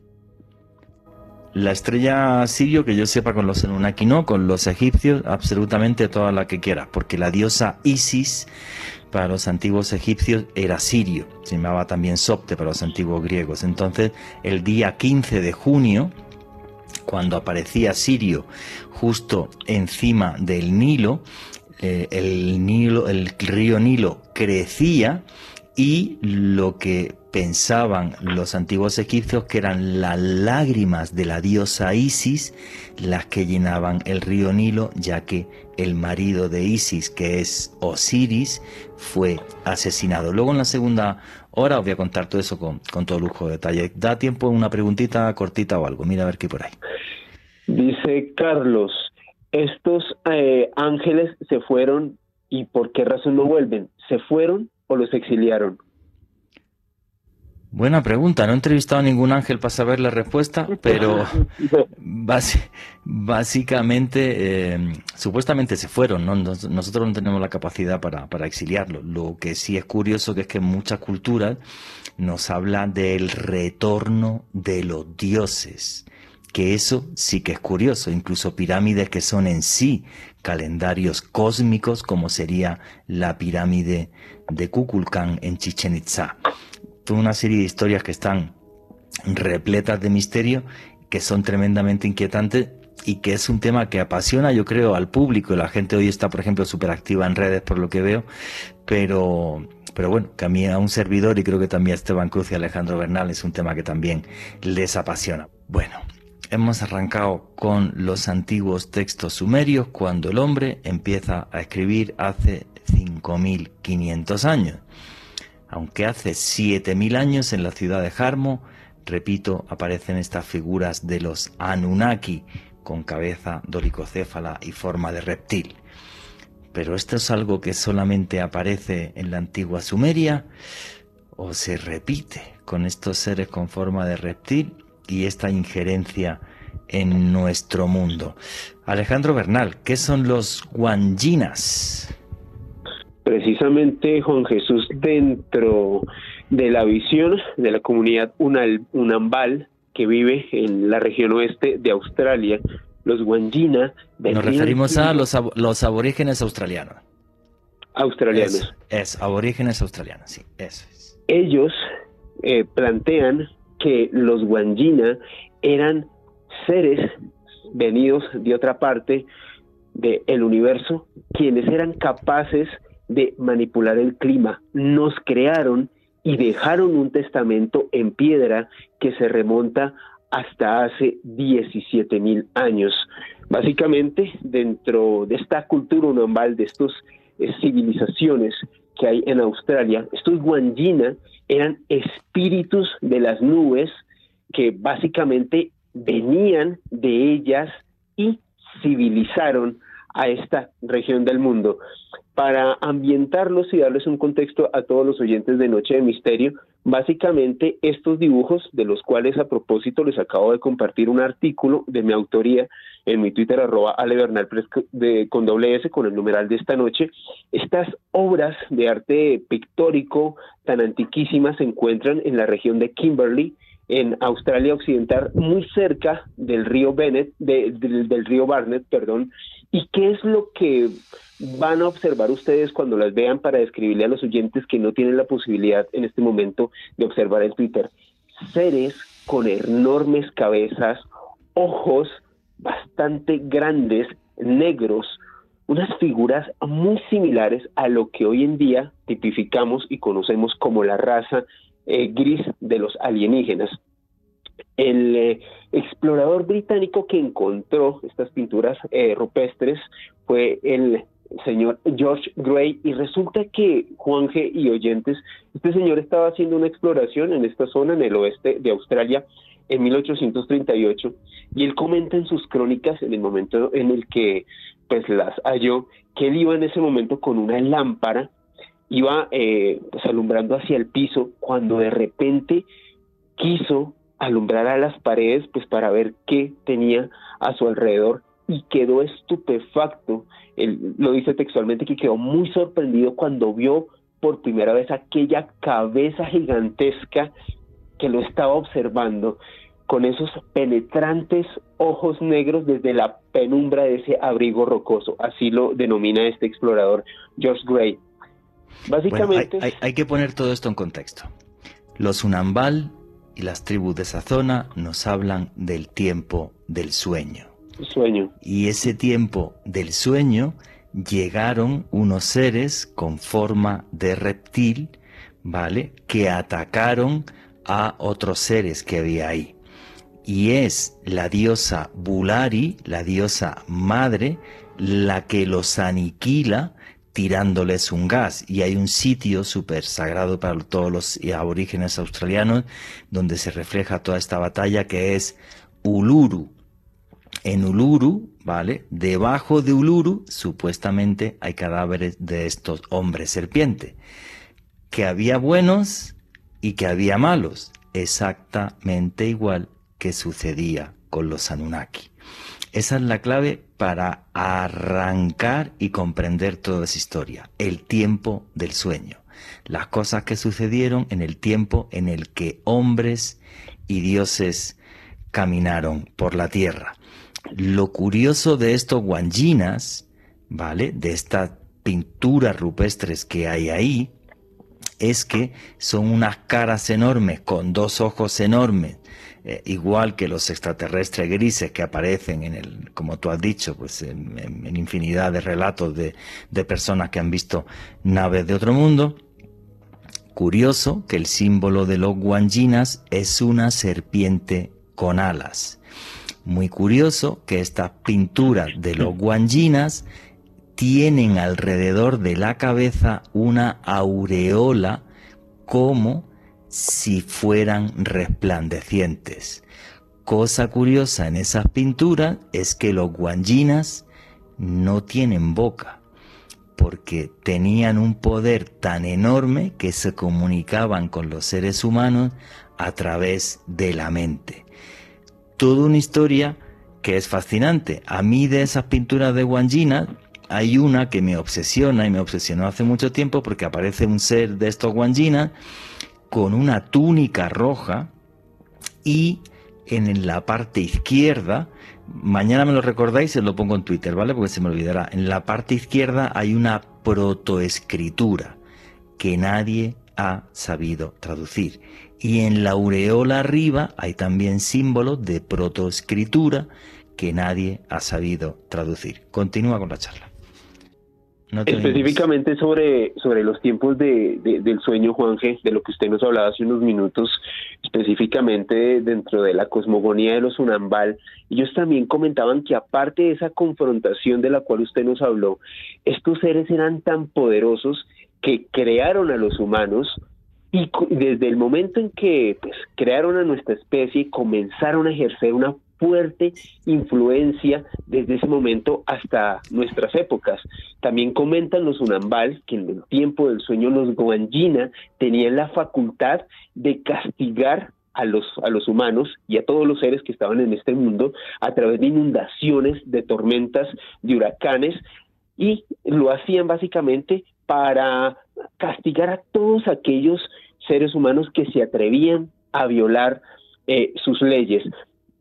S3: La estrella Sirio, que yo sepa con los Anunnaki no, con los egipcios absolutamente toda la que quiera, porque la diosa Isis para los antiguos egipcios era Sirio, se llamaba también Sopte para los antiguos griegos. Entonces, el día 15 de junio, cuando aparecía Sirio justo encima del Nilo, eh, el Nilo, el río Nilo crecía y lo que pensaban los antiguos egipcios que eran las lágrimas de la diosa Isis las que llenaban el río Nilo, ya que el marido de Isis, que es Osiris, fue asesinado. Luego en la segunda hora os voy a contar todo eso con, todo lujo de detalle. Da tiempo una preguntita cortita o algo. Mira a ver qué por ahí.
S4: Dice Carlos, estos eh, ángeles se fueron y por qué razón no vuelven. ¿Se fueron o los exiliaron?
S3: Buena pregunta. No he entrevistado a ningún ángel para saber la respuesta, pero *laughs* básicamente, eh, supuestamente se fueron. ¿no? Nosotros no tenemos la capacidad para, para exiliarlo. Lo que sí es curioso que es que en muchas culturas nos habla del retorno de los dioses que eso sí que es curioso, incluso pirámides que son en sí calendarios cósmicos, como sería la pirámide de Kukulcán en Chichen Itza. Toda una serie de historias que están repletas de misterio, que son tremendamente inquietantes y que es un tema que apasiona, yo creo, al público. La gente hoy está, por ejemplo, súper activa en redes, por lo que veo, pero, pero bueno, que a mí, a un servidor, y creo que también a Esteban Cruz y Alejandro Bernal, es un tema que también les apasiona. Bueno, Hemos arrancado con los antiguos textos sumerios cuando el hombre empieza a escribir hace 5.500 años. Aunque hace 7.000 años en la ciudad de Jarmo, repito, aparecen estas figuras de los Anunnaki con cabeza dolicocéfala y forma de reptil. Pero esto es algo que solamente aparece en la antigua Sumeria o se repite con estos seres con forma de reptil y esta injerencia en nuestro mundo. Alejandro Bernal, ¿qué son los guanginas?
S4: Precisamente, Juan Jesús, dentro de la visión de la comunidad Unambal que vive en la región oeste de Australia, los guanjina...
S3: Nos referimos a los, los aborígenes australianos.
S4: Australianos.
S3: Es, aborígenes australianos, sí, eso es.
S4: Ellos eh, plantean que los Wangina eran seres venidos de otra parte del universo, quienes eran capaces de manipular el clima. Nos crearon y dejaron un testamento en piedra que se remonta hasta hace 17 mil años. Básicamente, dentro de esta cultura unombal, de estas civilizaciones que hay en Australia, estos Wangina eran espíritus de las nubes que básicamente venían de ellas y civilizaron a esta región del mundo. Para ambientarlos y darles un contexto a todos los oyentes de Noche de Misterio, básicamente estos dibujos, de los cuales a propósito les acabo de compartir un artículo de mi autoría en mi Twitter arroba alebernal de, con doble S con el numeral de esta noche, estas obras de arte pictórico tan antiquísimas se encuentran en la región de Kimberley, en Australia Occidental, muy cerca del río Bennett, del río Barnett, perdón, ¿Y qué es lo que van a observar ustedes cuando las vean para describirle a los oyentes que no tienen la posibilidad en este momento de observar el Twitter? Seres con enormes cabezas, ojos bastante grandes, negros, unas figuras muy similares a lo que hoy en día tipificamos y conocemos como la raza eh, gris de los alienígenas. El eh, explorador británico que encontró estas pinturas eh, rupestres fue el señor George Gray y resulta que Juan G. y oyentes, este señor estaba haciendo una exploración en esta zona en el oeste de Australia en 1838 y él comenta en sus crónicas en el momento en el que pues las halló que él iba en ese momento con una lámpara iba eh, pues alumbrando hacia el piso cuando de repente quiso alumbrar a las paredes pues para ver qué tenía a su alrededor y quedó estupefacto. Él lo dice textualmente que quedó muy sorprendido cuando vio por primera vez aquella cabeza gigantesca que lo estaba observando con esos penetrantes ojos negros desde la penumbra de ese abrigo rocoso. Así lo denomina este explorador George Gray.
S3: Básicamente... hay, hay que poner todo esto en contexto. Los Unambal y las tribus de esa zona nos hablan del tiempo del sueño.
S4: Sueño.
S3: Y ese tiempo del sueño llegaron unos seres con forma de reptil, ¿vale? Que atacaron a otros seres que había ahí. Y es la diosa Bulari, la diosa madre, la que los aniquila tirándoles un gas. Y hay un sitio súper sagrado para todos los aborígenes australianos donde se refleja toda esta batalla que es Uluru. En Uluru, ¿vale? Debajo de Uluru, supuestamente hay cadáveres de estos hombres serpiente. Que había buenos y que había malos, exactamente igual que sucedía con los Anunnaki. Esa es la clave para arrancar y comprender toda esa historia, el tiempo del sueño, las cosas que sucedieron en el tiempo en el que hombres y dioses caminaron por la tierra. Lo curioso de estos guanjinas, ¿vale? De estas pinturas rupestres que hay ahí, es que son unas caras enormes con dos ojos enormes, eh, igual que los extraterrestres grises que aparecen en el, como tú has dicho, pues en, infinidad de relatos de, de personas que han visto naves de otro mundo. Curioso que el símbolo de los guanjinas es una serpiente con alas. Muy curioso que estas pinturas de los guanjinas tienen alrededor de la cabeza una aureola como si fueran resplandecientes. Cosa curiosa en esas pinturas es que los guanjinas no tienen boca, porque tenían un poder tan enorme que se comunicaban con los seres humanos a través de la mente. Toda una historia que es fascinante. A mí de esas pinturas de guanjinas hay una que me obsesiona y me obsesionó hace mucho tiempo porque aparece un ser de estos guanjinas con una túnica roja y en la parte izquierda, mañana me lo recordáis y lo pongo en Twitter, ¿vale? Porque se me olvidará. En la parte izquierda hay una protoescritura que nadie ha sabido traducir. Y en la aureola arriba hay también símbolos de protoescritura que nadie ha sabido traducir. Continúa con la charla.
S4: Específicamente sobre, sobre los tiempos de, del sueño, Juanje, de lo que usted nos hablaba hace unos minutos, específicamente dentro de la cosmogonía de los Unambal, ellos también comentaban que aparte de esa confrontación de la cual usted nos habló, estos seres eran tan poderosos que crearon a los humanos y desde el momento en que pues, crearon a nuestra especie, comenzaron a ejercer una fuerte influencia desde ese momento hasta nuestras épocas. También comentan los Unambal que en el tiempo del sueño los Goanjina tenían la facultad de castigar a los, a los humanos y a todos los seres que estaban en este mundo a través de inundaciones, de tormentas, de huracanes, y lo hacían básicamente para castigar a todos aquellos seres humanos que se atrevían a violar eh, sus leyes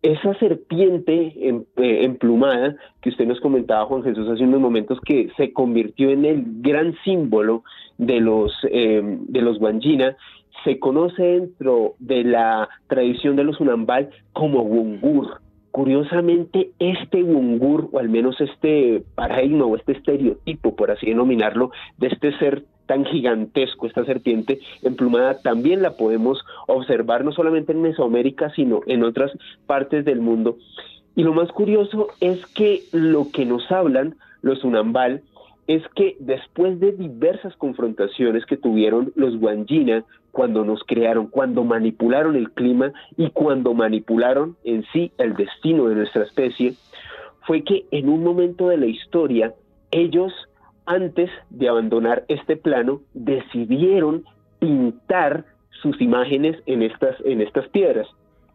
S4: esa serpiente em, eh, emplumada que usted nos comentaba, Juan Jesús, hace unos momentos, que se convirtió en el gran símbolo de los, em, de los Wanjina, se conoce dentro de la tradición de los Unambal como Wungur. Curiosamente, este Wungur, o al menos este paradigma o este estereotipo, por así denominarlo, de este ser tan gigantesco, esta serpiente emplumada, también la podemos observar no solamente en Mesoamérica, sino en otras partes del mundo. Y lo más curioso es que lo que nos hablan los Unambal es que después de diversas confrontaciones que tuvieron los Wanjina cuando nos crearon, cuando manipularon el clima y cuando manipularon en sí el destino de nuestra especie, fue que en un momento de la historia ellos antes de abandonar este plano, decidieron pintar sus imágenes en estas, en estas piedras.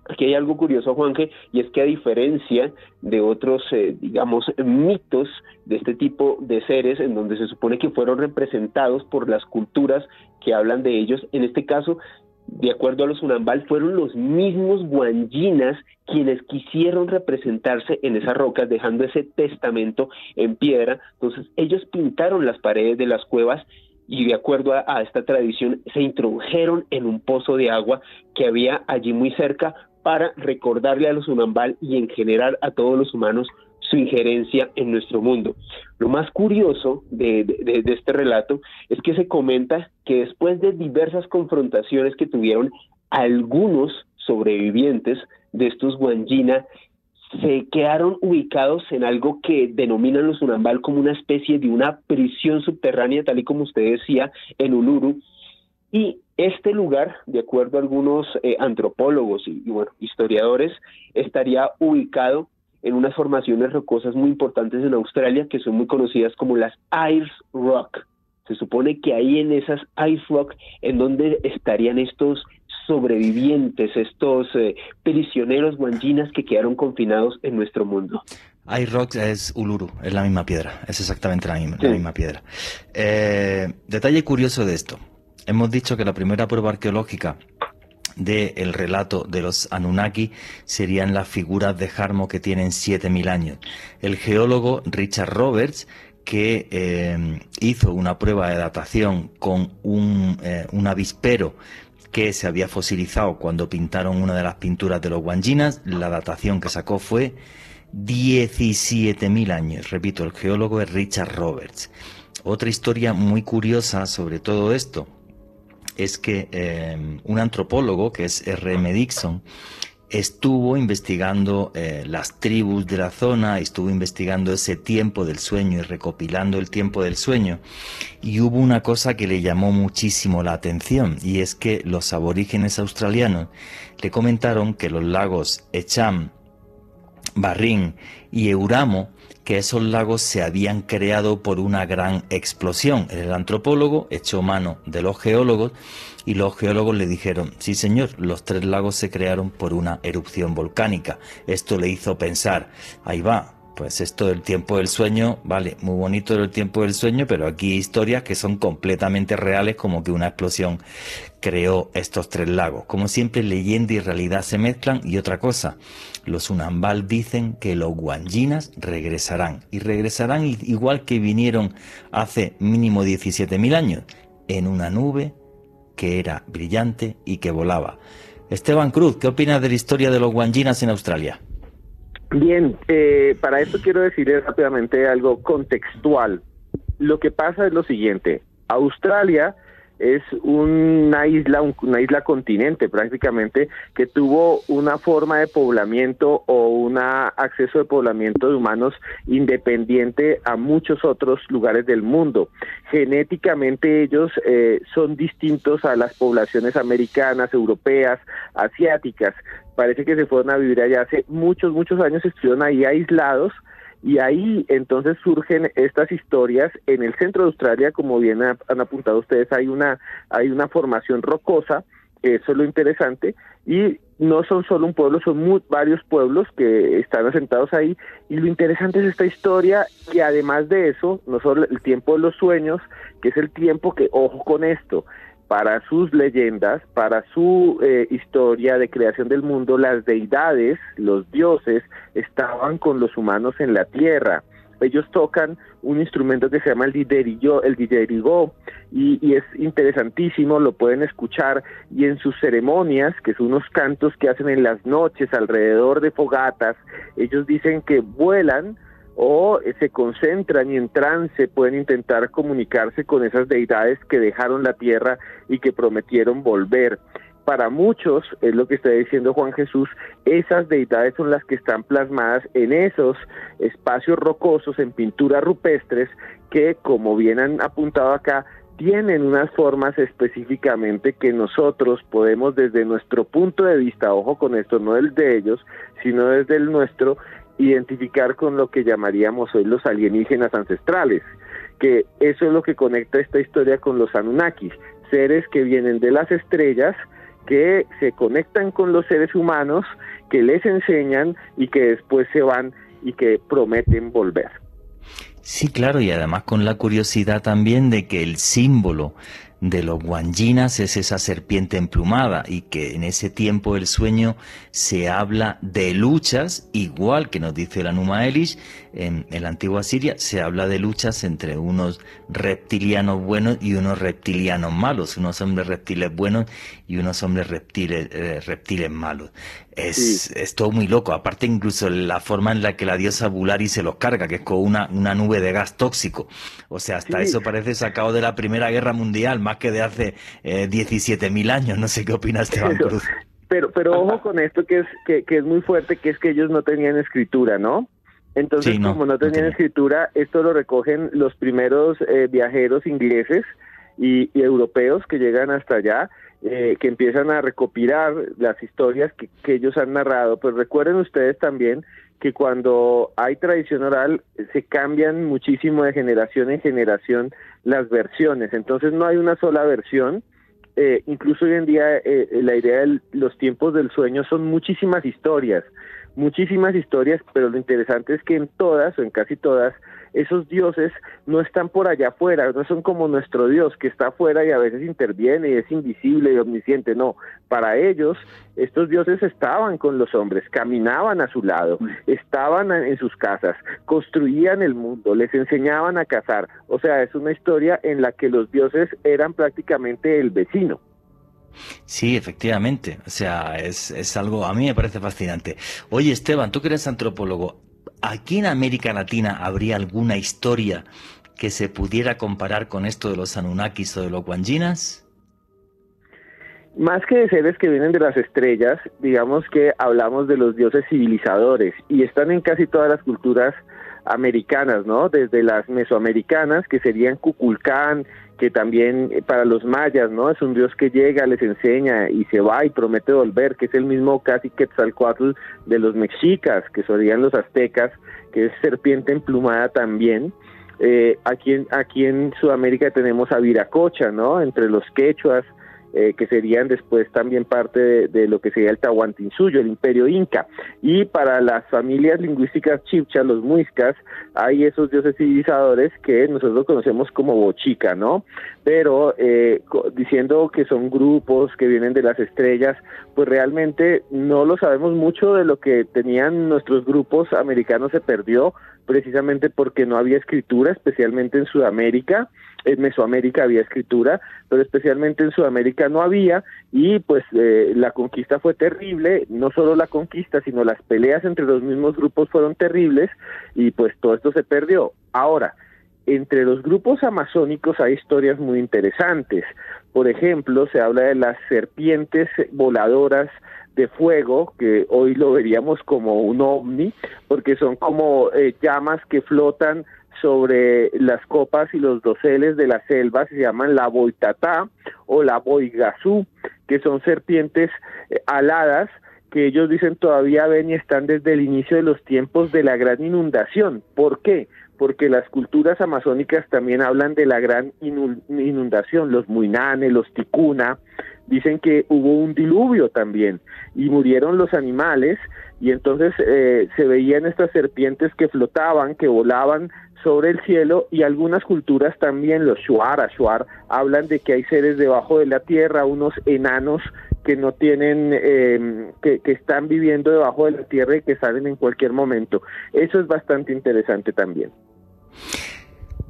S4: Aquí hay algo curioso, Juanje, y es que a diferencia de otros, eh, digamos, mitos de este tipo de seres, en donde se supone que fueron representados por las culturas que hablan de ellos, en este caso de acuerdo a los Unambal, fueron los mismos guanjinas quienes quisieron representarse en esas rocas, dejando ese testamento en piedra. Entonces, ellos pintaron las paredes de las cuevas y de acuerdo a, esta tradición se introdujeron en un pozo de agua que había allí muy cerca para recordarle a los Unambal y en general a todos los humanos su injerencia en nuestro mundo. Lo más curioso de, este relato es que se comenta que después de diversas confrontaciones que tuvieron algunos sobrevivientes de estos Guanjina, se quedaron ubicados en algo que denominan los Unambal como una especie de una prisión subterránea, tal y como usted decía, en Uluru. Y este lugar, de acuerdo a algunos eh, antropólogos y, bueno, historiadores, estaría ubicado en unas formaciones rocosas muy importantes en Australia que son muy conocidas como las Ayers Rock. Se supone que ahí en esas ice rock, en donde estarían estos sobrevivientes, estos eh, prisioneros guanjinas que quedaron confinados en nuestro mundo.
S3: Ice Rock es Uluru, es la misma piedra, es exactamente la misma, la misma piedra. Eh, detalle curioso de esto. Hemos dicho que la primera prueba arqueológica del relato de los Anunnaki serían las figuras de Jarmo que tienen 7.000 años. El geólogo Richard Roberts, que eh, hizo una prueba de datación con un, un avispero que se había fosilizado cuando pintaron una de las pinturas de los Wanjinas. La datación que sacó fue 17.000 años. Repito, el geólogo es Richard Roberts. Otra historia muy curiosa sobre todo esto es que eh, un antropólogo, que es R.M. Dixon, estuvo investigando eh, las tribus de la zona, estuvo investigando ese tiempo del sueño y recopilando el tiempo del sueño. Y hubo una cosa que le llamó muchísimo la atención, y es que los aborígenes australianos le comentaron que los lagos Echam, Barrín y Euramo, que esos lagos se habían creado por una gran explosión. El antropólogo echó mano de los geólogos y los geólogos le dijeron, sí señor, los tres lagos se crearon por una erupción volcánica. Esto le hizo pensar, ahí va, pues esto del tiempo del sueño, vale, muy bonito el tiempo del sueño, pero aquí hay historias que son completamente reales, como que una explosión creó estos tres lagos. Como siempre, leyenda y realidad se mezclan. Y otra cosa, los Unambal dicen que los Guanjinas regresarán. Y regresarán igual que vinieron hace mínimo 17.000 años, en una nube que era brillante y que volaba. Esteban Cruz, ¿qué opinas de la historia de los guanjinas en Australia?
S5: Bien, eh, para esto quiero decirles rápidamente algo contextual. Lo que pasa es lo siguiente, Australia es una isla, una isla continente prácticamente, que tuvo una forma de poblamiento o un acceso de poblamiento de humanos independiente a muchos otros lugares del mundo. Genéticamente ellos eh, son distintos a las poblaciones americanas, europeas, asiáticas. Parece que se fueron a vivir allá hace muchos, muchos años, estuvieron ahí aislados y ahí entonces surgen estas historias. En el centro de Australia, como bien han apuntado ustedes, hay una, hay una formación rocosa, eso es lo interesante, y no son solo un pueblo, son varios pueblos que están asentados ahí, y lo interesante es esta historia, que además de eso, no solo el tiempo de los sueños, que es el tiempo que, ojo con esto, para sus leyendas, para su eh, historia de creación del mundo, las deidades, los dioses, estaban con los humanos en la tierra. Ellos tocan un instrumento que se llama el didgeridoo, el y, y, es interesantísimo, lo pueden escuchar, y en sus ceremonias, que son unos cantos que hacen en las noches alrededor de fogatas, ellos dicen que vuelan o se concentran y en trance pueden intentar comunicarse con esas deidades que dejaron la tierra y que prometieron volver. Para muchos, es lo que está diciendo Juan Jesús, esas deidades son las que están plasmadas en esos espacios rocosos, en pinturas rupestres, que, como bien han apuntado acá, tienen unas formas específicamente que nosotros podemos desde nuestro punto de vista, ojo con esto, no el de ellos, sino desde el nuestro, identificar con lo que llamaríamos hoy los alienígenas ancestrales, que eso es lo que conecta esta historia con los Anunnakis, seres que vienen de las estrellas, que se conectan con los seres humanos, que les enseñan y que después se van y que prometen volver.
S3: Sí, claro, y además con la curiosidad también de que el símbolo de los guanjinas es esa serpiente emplumada y que en ese tiempo del sueño se habla de luchas, igual que nos dice la Numa Elish, en, la antigua Siria se habla de luchas entre unos reptilianos buenos y unos reptilianos malos, unos hombres reptiles buenos y unos hombres reptiles, eh, reptiles malos. Es, es, todo muy loco, aparte incluso la forma en la que la diosa Bulari se los carga, que es con una, una nube de gas tóxico. O sea, hasta eso parece sacado de la Primera Guerra Mundial, más que de hace eh, 17.000 años. No sé qué opinas, Esteban Cruz.
S5: Pero, pero ojo con esto que es, que, que es muy fuerte, que es que ellos no tenían escritura, ¿no? Entonces, como no tenían escritura, esto lo recogen los primeros eh, viajeros ingleses y, europeos que llegan hasta allá, eh, que empiezan a recopilar las historias que, que ellos han narrado. Pues recuerden ustedes también que cuando hay tradición oral se cambian muchísimo de generación en generación las versiones. Entonces no hay una sola versión. Eh, incluso hoy en día eh, la idea de los tiempos del sueño son muchísimas historias, muchísimas historias, pero lo interesante es que en todas o en casi todas esos dioses no están por allá afuera, no son como nuestro Dios que está afuera y a veces interviene y es invisible y omnisciente, no, para ellos estos dioses estaban con los hombres, caminaban a su lado, estaban en sus casas, construían el mundo, les enseñaban a cazar, o sea, es una historia en la que los dioses eran prácticamente el vecino.
S3: Sí, efectivamente. O sea, es, es, algo, a mí me parece fascinante. Oye, Esteban, tú que eres antropólogo, ¿Aquí en América Latina habría alguna historia que se pudiera comparar con esto de los Anunnakis o de los Guanjinas?
S5: Más que de seres que vienen de las estrellas, digamos que hablamos de los dioses civilizadores y están en casi todas las culturas americanas, ¿no? Desde las mesoamericanas, que serían Cuculcán, que también eh, para los mayas, ¿no? Es un dios que llega, les enseña y se va y promete volver, que es el mismo casi Quetzalcoatl de los mexicas, que serían los aztecas, que es serpiente emplumada también. Eh, aquí, en, aquí en Sudamérica tenemos a Viracocha, ¿no? Entre los quechuas, eh, que serían después también parte de, lo que sería el Tahuantinsuyo, el imperio inca. Y para las familias lingüísticas chipchas, los muiscas, hay esos dioses civilizadores que nosotros conocemos como bochica, ¿no? Pero eh, diciendo que son grupos que vienen de las estrellas, pues realmente no lo sabemos mucho de lo que tenían nuestros grupos americanos se perdió precisamente porque no había escritura, especialmente en Sudamérica en Mesoamérica había escritura, pero especialmente en Sudamérica no había y pues eh, la conquista fue terrible, no solo la conquista, sino las peleas entre los mismos grupos fueron terribles y pues todo esto se perdió. Ahora, entre los grupos amazónicos hay historias muy interesantes. Por ejemplo, se habla de las serpientes voladoras de fuego, que hoy lo veríamos como un ovni, porque son como eh, llamas que flotan sobre las copas y los doseles de la selva se llaman la boitatá o la boigazú, que son serpientes eh, aladas que ellos dicen todavía ven y están desde el inicio de los tiempos de la gran inundación. ¿Por qué? Porque las culturas amazónicas también hablan de la gran inundación, los muinanes, los ticuna, dicen que hubo un diluvio también y murieron los animales y entonces eh, se veían estas serpientes que flotaban, que volaban sobre el cielo y algunas culturas también, los Shuar, Ashuar, hablan de que hay seres debajo de la tierra, unos enanos que no tienen, eh, que, que están viviendo debajo de la tierra y que salen en cualquier momento. Eso es bastante interesante también.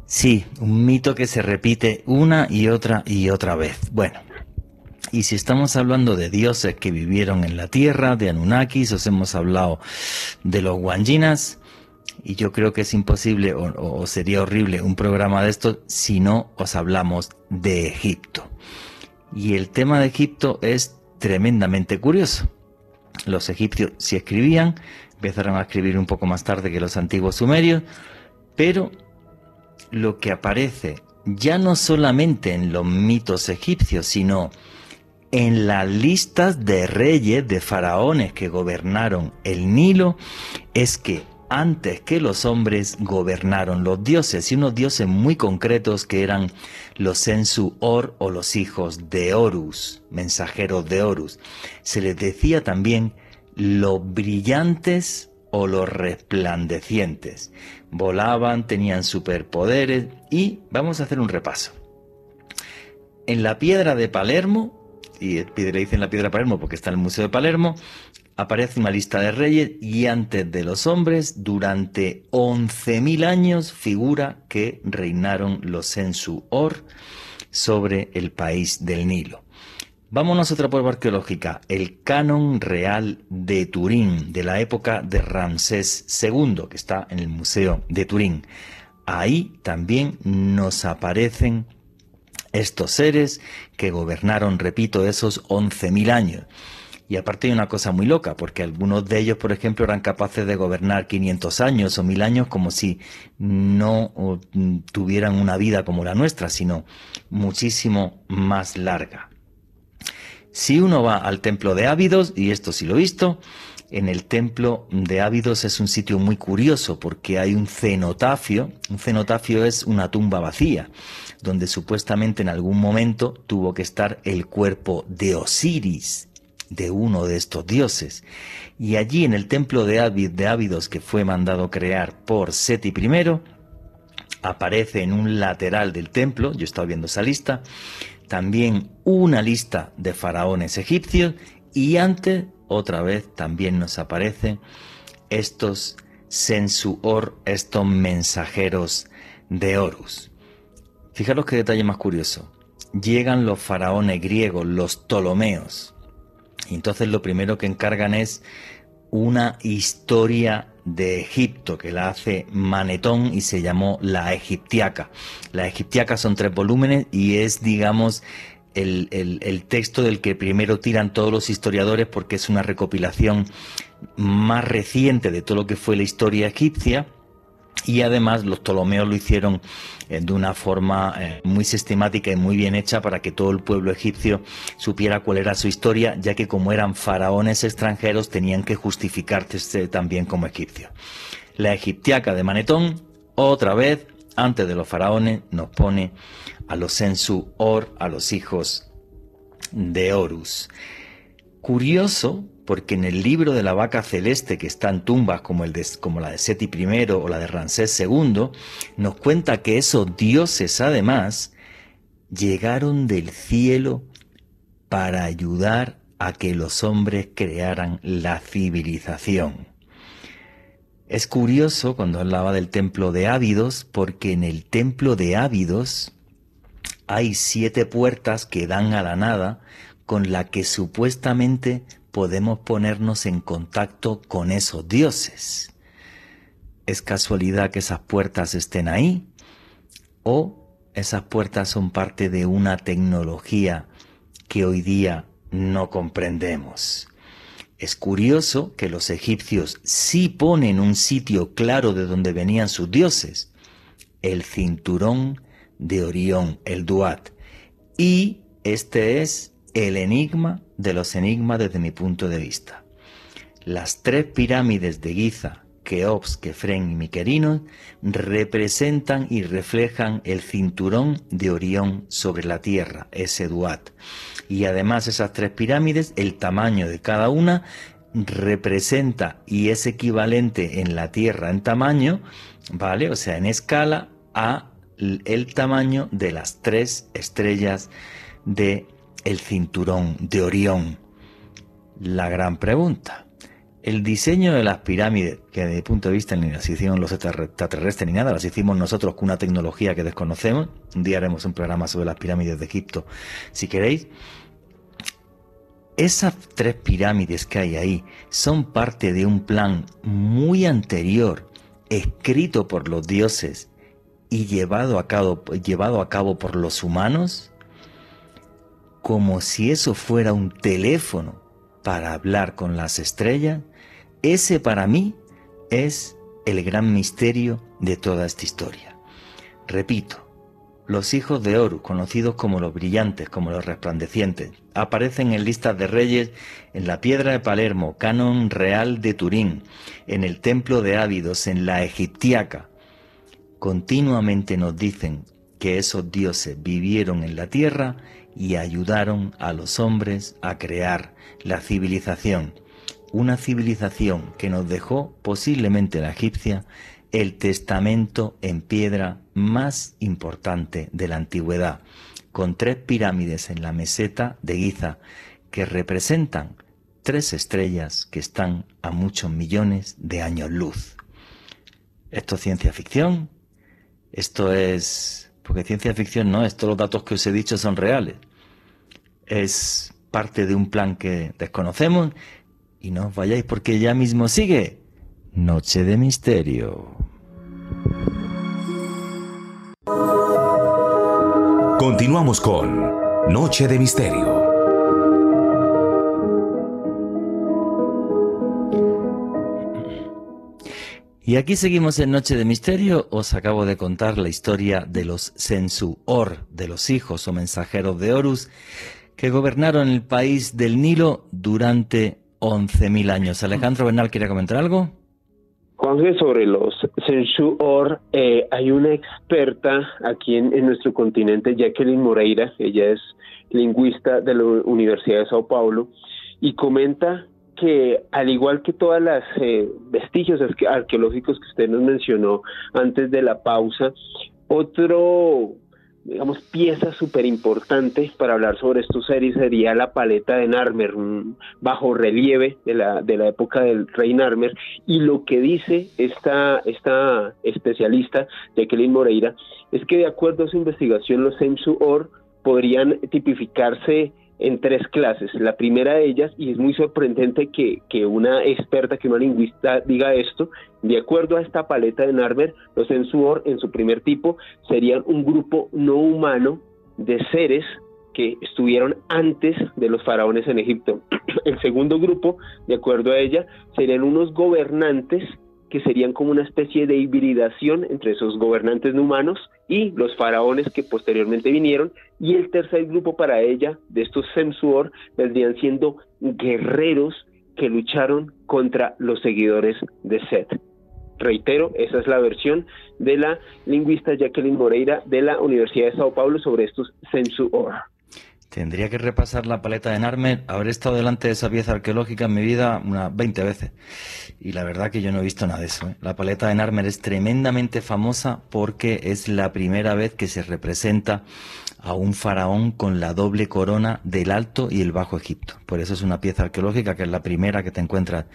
S3: Sí, un mito que se repite una y otra y otra vez. Bueno, y si estamos hablando de dioses que vivieron en la tierra, de Anunnakis, os hemos hablado de los Wanjinas, y yo creo que es imposible o, sería horrible un programa de esto si no os hablamos de Egipto. Y el tema de Egipto es tremendamente curioso. Los egipcios si escribían, empezaron a escribir un poco más tarde que los antiguos sumerios, pero lo que aparece ya no solamente en los mitos egipcios, sino en las listas de reyes, de faraones que gobernaron el Nilo, es que antes que los hombres gobernaron los dioses y unos dioses muy concretos que eran los Sensu Or o los hijos de Horus, mensajeros de Horus. Se les decía también los brillantes o los resplandecientes. Volaban, tenían superpoderes y vamos a hacer un repaso. En la piedra de Palermo, y le dicen la piedra de Palermo porque está en el Museo de Palermo, aparece una lista de reyes y antes de los hombres, durante 11.000 años figura que reinaron los Sensu-Or sobre el país del Nilo. Vámonos a otra prueba arqueológica, el canon real de Turín, de la época de Ramsés II, que está en el Museo de Turín. Ahí también nos aparecen estos seres que gobernaron, repito, esos 11.000 años. Y aparte hay una cosa muy loca, porque algunos de ellos, por ejemplo, eran capaces de gobernar 500 años o 1000 años como si no mm, tuvieran una vida como la nuestra, sino muchísimo más larga. Si uno va al templo de Ávidos, y esto sí lo he visto, en el templo de Ávidos es un sitio muy curioso porque hay un cenotafio. Un cenotafio es una tumba vacía, donde supuestamente en algún momento tuvo que estar el cuerpo de Osiris, de uno de estos dioses. Y allí en el templo de, Ávidos que fue mandado crear por Seti I, aparece en un lateral del templo, yo estaba viendo esa lista, también una lista de faraones egipcios y antes otra vez también nos aparecen estos sensuor, estos mensajeros de Horus. Fijaros qué detalle más curioso. Llegan los faraones griegos, los Ptolomeos. Entonces lo primero que encargan es una historia de Egipto que la hace Manetón y se llamó La Egiptiaca. La Egiptiaca son tres volúmenes y es, digamos, el, texto del que primero tiran todos los historiadores porque es una recopilación más reciente de todo lo que fue la historia egipcia y además los Ptolomeos lo hicieron eh, de una forma eh, muy sistemática y muy bien hecha para que todo el pueblo egipcio supiera cuál era su historia, ya que como eran faraones extranjeros tenían que justificarse también como egipcios. La egiptiaca de Manetón, otra vez, antes de los faraones, nos pone a los Sensu Or, a los hijos de Horus. Curioso, porque en el libro de la vaca celeste, que está en tumbas como, el de, como la de Seti I o la de Ramsés II, nos cuenta que esos dioses, además, llegaron del cielo para ayudar a que los hombres crearan la civilización. Es curioso cuando hablaba del templo de Ávidos, porque en el templo de Ávidos hay siete puertas que dan a la nada con la que supuestamente podemos ponernos en contacto con esos dioses. ¿Es casualidad que esas puertas estén ahí? ¿O esas puertas son parte de una tecnología que hoy día no comprendemos? Es curioso que los egipcios sí ponen un sitio claro de donde venían sus dioses, el cinturón de Orión, el Duat. Y este es el enigma de los enigmas desde mi punto de vista. Las tres pirámides de Giza, Keops, Kefren y Miquerinos representan y reflejan el cinturón de Orión sobre la Tierra, ese Duat. Y además esas tres pirámides, el tamaño de cada una representa y es equivalente en la Tierra en tamaño, ¿vale? O sea, en escala a el tamaño de las tres estrellas de el cinturón de Orión. La gran pregunta. El diseño de las pirámides, que desde mi punto de vista ni las hicieron los extraterrestres ni nada, las hicimos nosotros con una tecnología que desconocemos. Un día haremos un programa sobre las pirámides de Egipto, si queréis. Esas tres pirámides que hay ahí son parte de un plan muy anterior, escrito por los dioses y llevado a cabo, llevado a cabo por los humanos como si eso fuera un teléfono para hablar con las estrellas, ese para mí es el gran misterio de toda esta historia. Repito, los hijos de Horus, conocidos como los brillantes, como los resplandecientes, aparecen en listas de reyes en la piedra de Palermo, canon real de Turín, en el templo de Ávidos, en la Egiptiaca, continuamente nos dicen que esos dioses vivieron en la tierra y ayudaron a los hombres a crear la civilización, una civilización que nos dejó posiblemente la egipcia el testamento en piedra más importante de la antigüedad, con tres pirámides en la meseta de Giza que representan tres estrellas que están a muchos millones de años luz. ¿Esto es ciencia ficción? Esto es... Porque ciencia ficción no es, todos los datos que os he dicho son reales. Es parte de un plan que desconocemos y no os vayáis porque ya mismo sigue Noche de Misterio.
S2: Continuamos con Noche de Misterio.
S3: Y aquí seguimos en Noche de Misterio. Os acabo de contar la historia de los Sensu-Or, de los hijos o mensajeros de Horus, que gobernaron el país del Nilo durante 11.000 años. Alejandro Bernal, ¿quiere comentar algo?
S4: Juanje, sobre los Sensuor, eh, hay una experta aquí en, nuestro continente, Jacqueline Moreira, ella es lingüista de la Universidad de Sao Paulo, y comenta que al igual que todas las eh, vestigios arqueológicos que usted nos mencionó antes de la pausa, otro digamos, pieza súper importante para hablar sobre estos series sería la paleta de Narmer, un bajo relieve de la, de la época del rey Narmer, y lo que dice esta, esta especialista, Jacqueline Moreira, es que de acuerdo a su investigación los Semsu-Or podrían tipificarse en tres clases. La primera de ellas, y es muy sorprendente que, que, una experta, que una lingüista diga esto, de acuerdo a esta paleta de Narmer, los Ensuor en su primer tipo serían un grupo no humano de seres que estuvieron antes de los faraones en Egipto. *clears throat* El segundo grupo, de acuerdo a ella, serían unos gobernantes que serían como una especie de hibridación entre esos gobernantes no humanos y los faraones que posteriormente vinieron. Y el tercer grupo para ella, de estos Semsuor, vendrían siendo guerreros que lucharon contra los seguidores de Set. Reitero, esa es la versión de la lingüista Jacqueline Moreira de la Universidad de Sao Paulo sobre estos Semsuor.
S3: Tendría que repasar la paleta de Narmer. Habré estado delante de esa pieza arqueológica en mi vida unas 20 veces. Y la verdad que yo no he visto nada de eso. ¿eh? La paleta de Narmer es tremendamente famosa porque es la primera vez que se representa a un faraón con la doble corona del Alto y el Bajo Egipto. Por eso es una pieza arqueológica que es la primera que te encuentras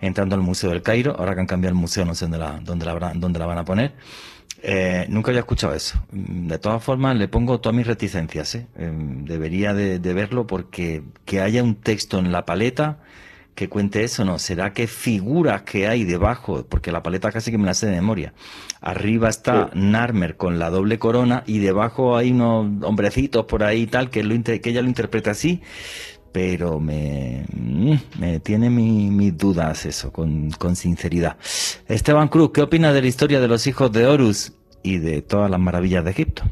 S3: entrando al Museo del Cairo. Ahora que han cambiado el museo, no sé dónde la, dónde la, dónde la van a poner eh, nunca había escuchado eso. De todas formas, le pongo todas mis reticencias. ¿eh? Em, debería de, verlo porque que haya un texto en la paleta que cuente eso, ¿no? ¿Será que figuras que hay debajo? Porque la paleta casi que me la sé de memoria. Arriba está Narmer con la doble corona y debajo hay unos hombrecitos por ahí y tal que, lo, que ella lo interpreta así. Pero me, mm, me tiene mis dudas eso, con, con sinceridad. Esteban Cruz, ¿qué opina de la historia de los hijos de Horus y de todas las maravillas de Egipto?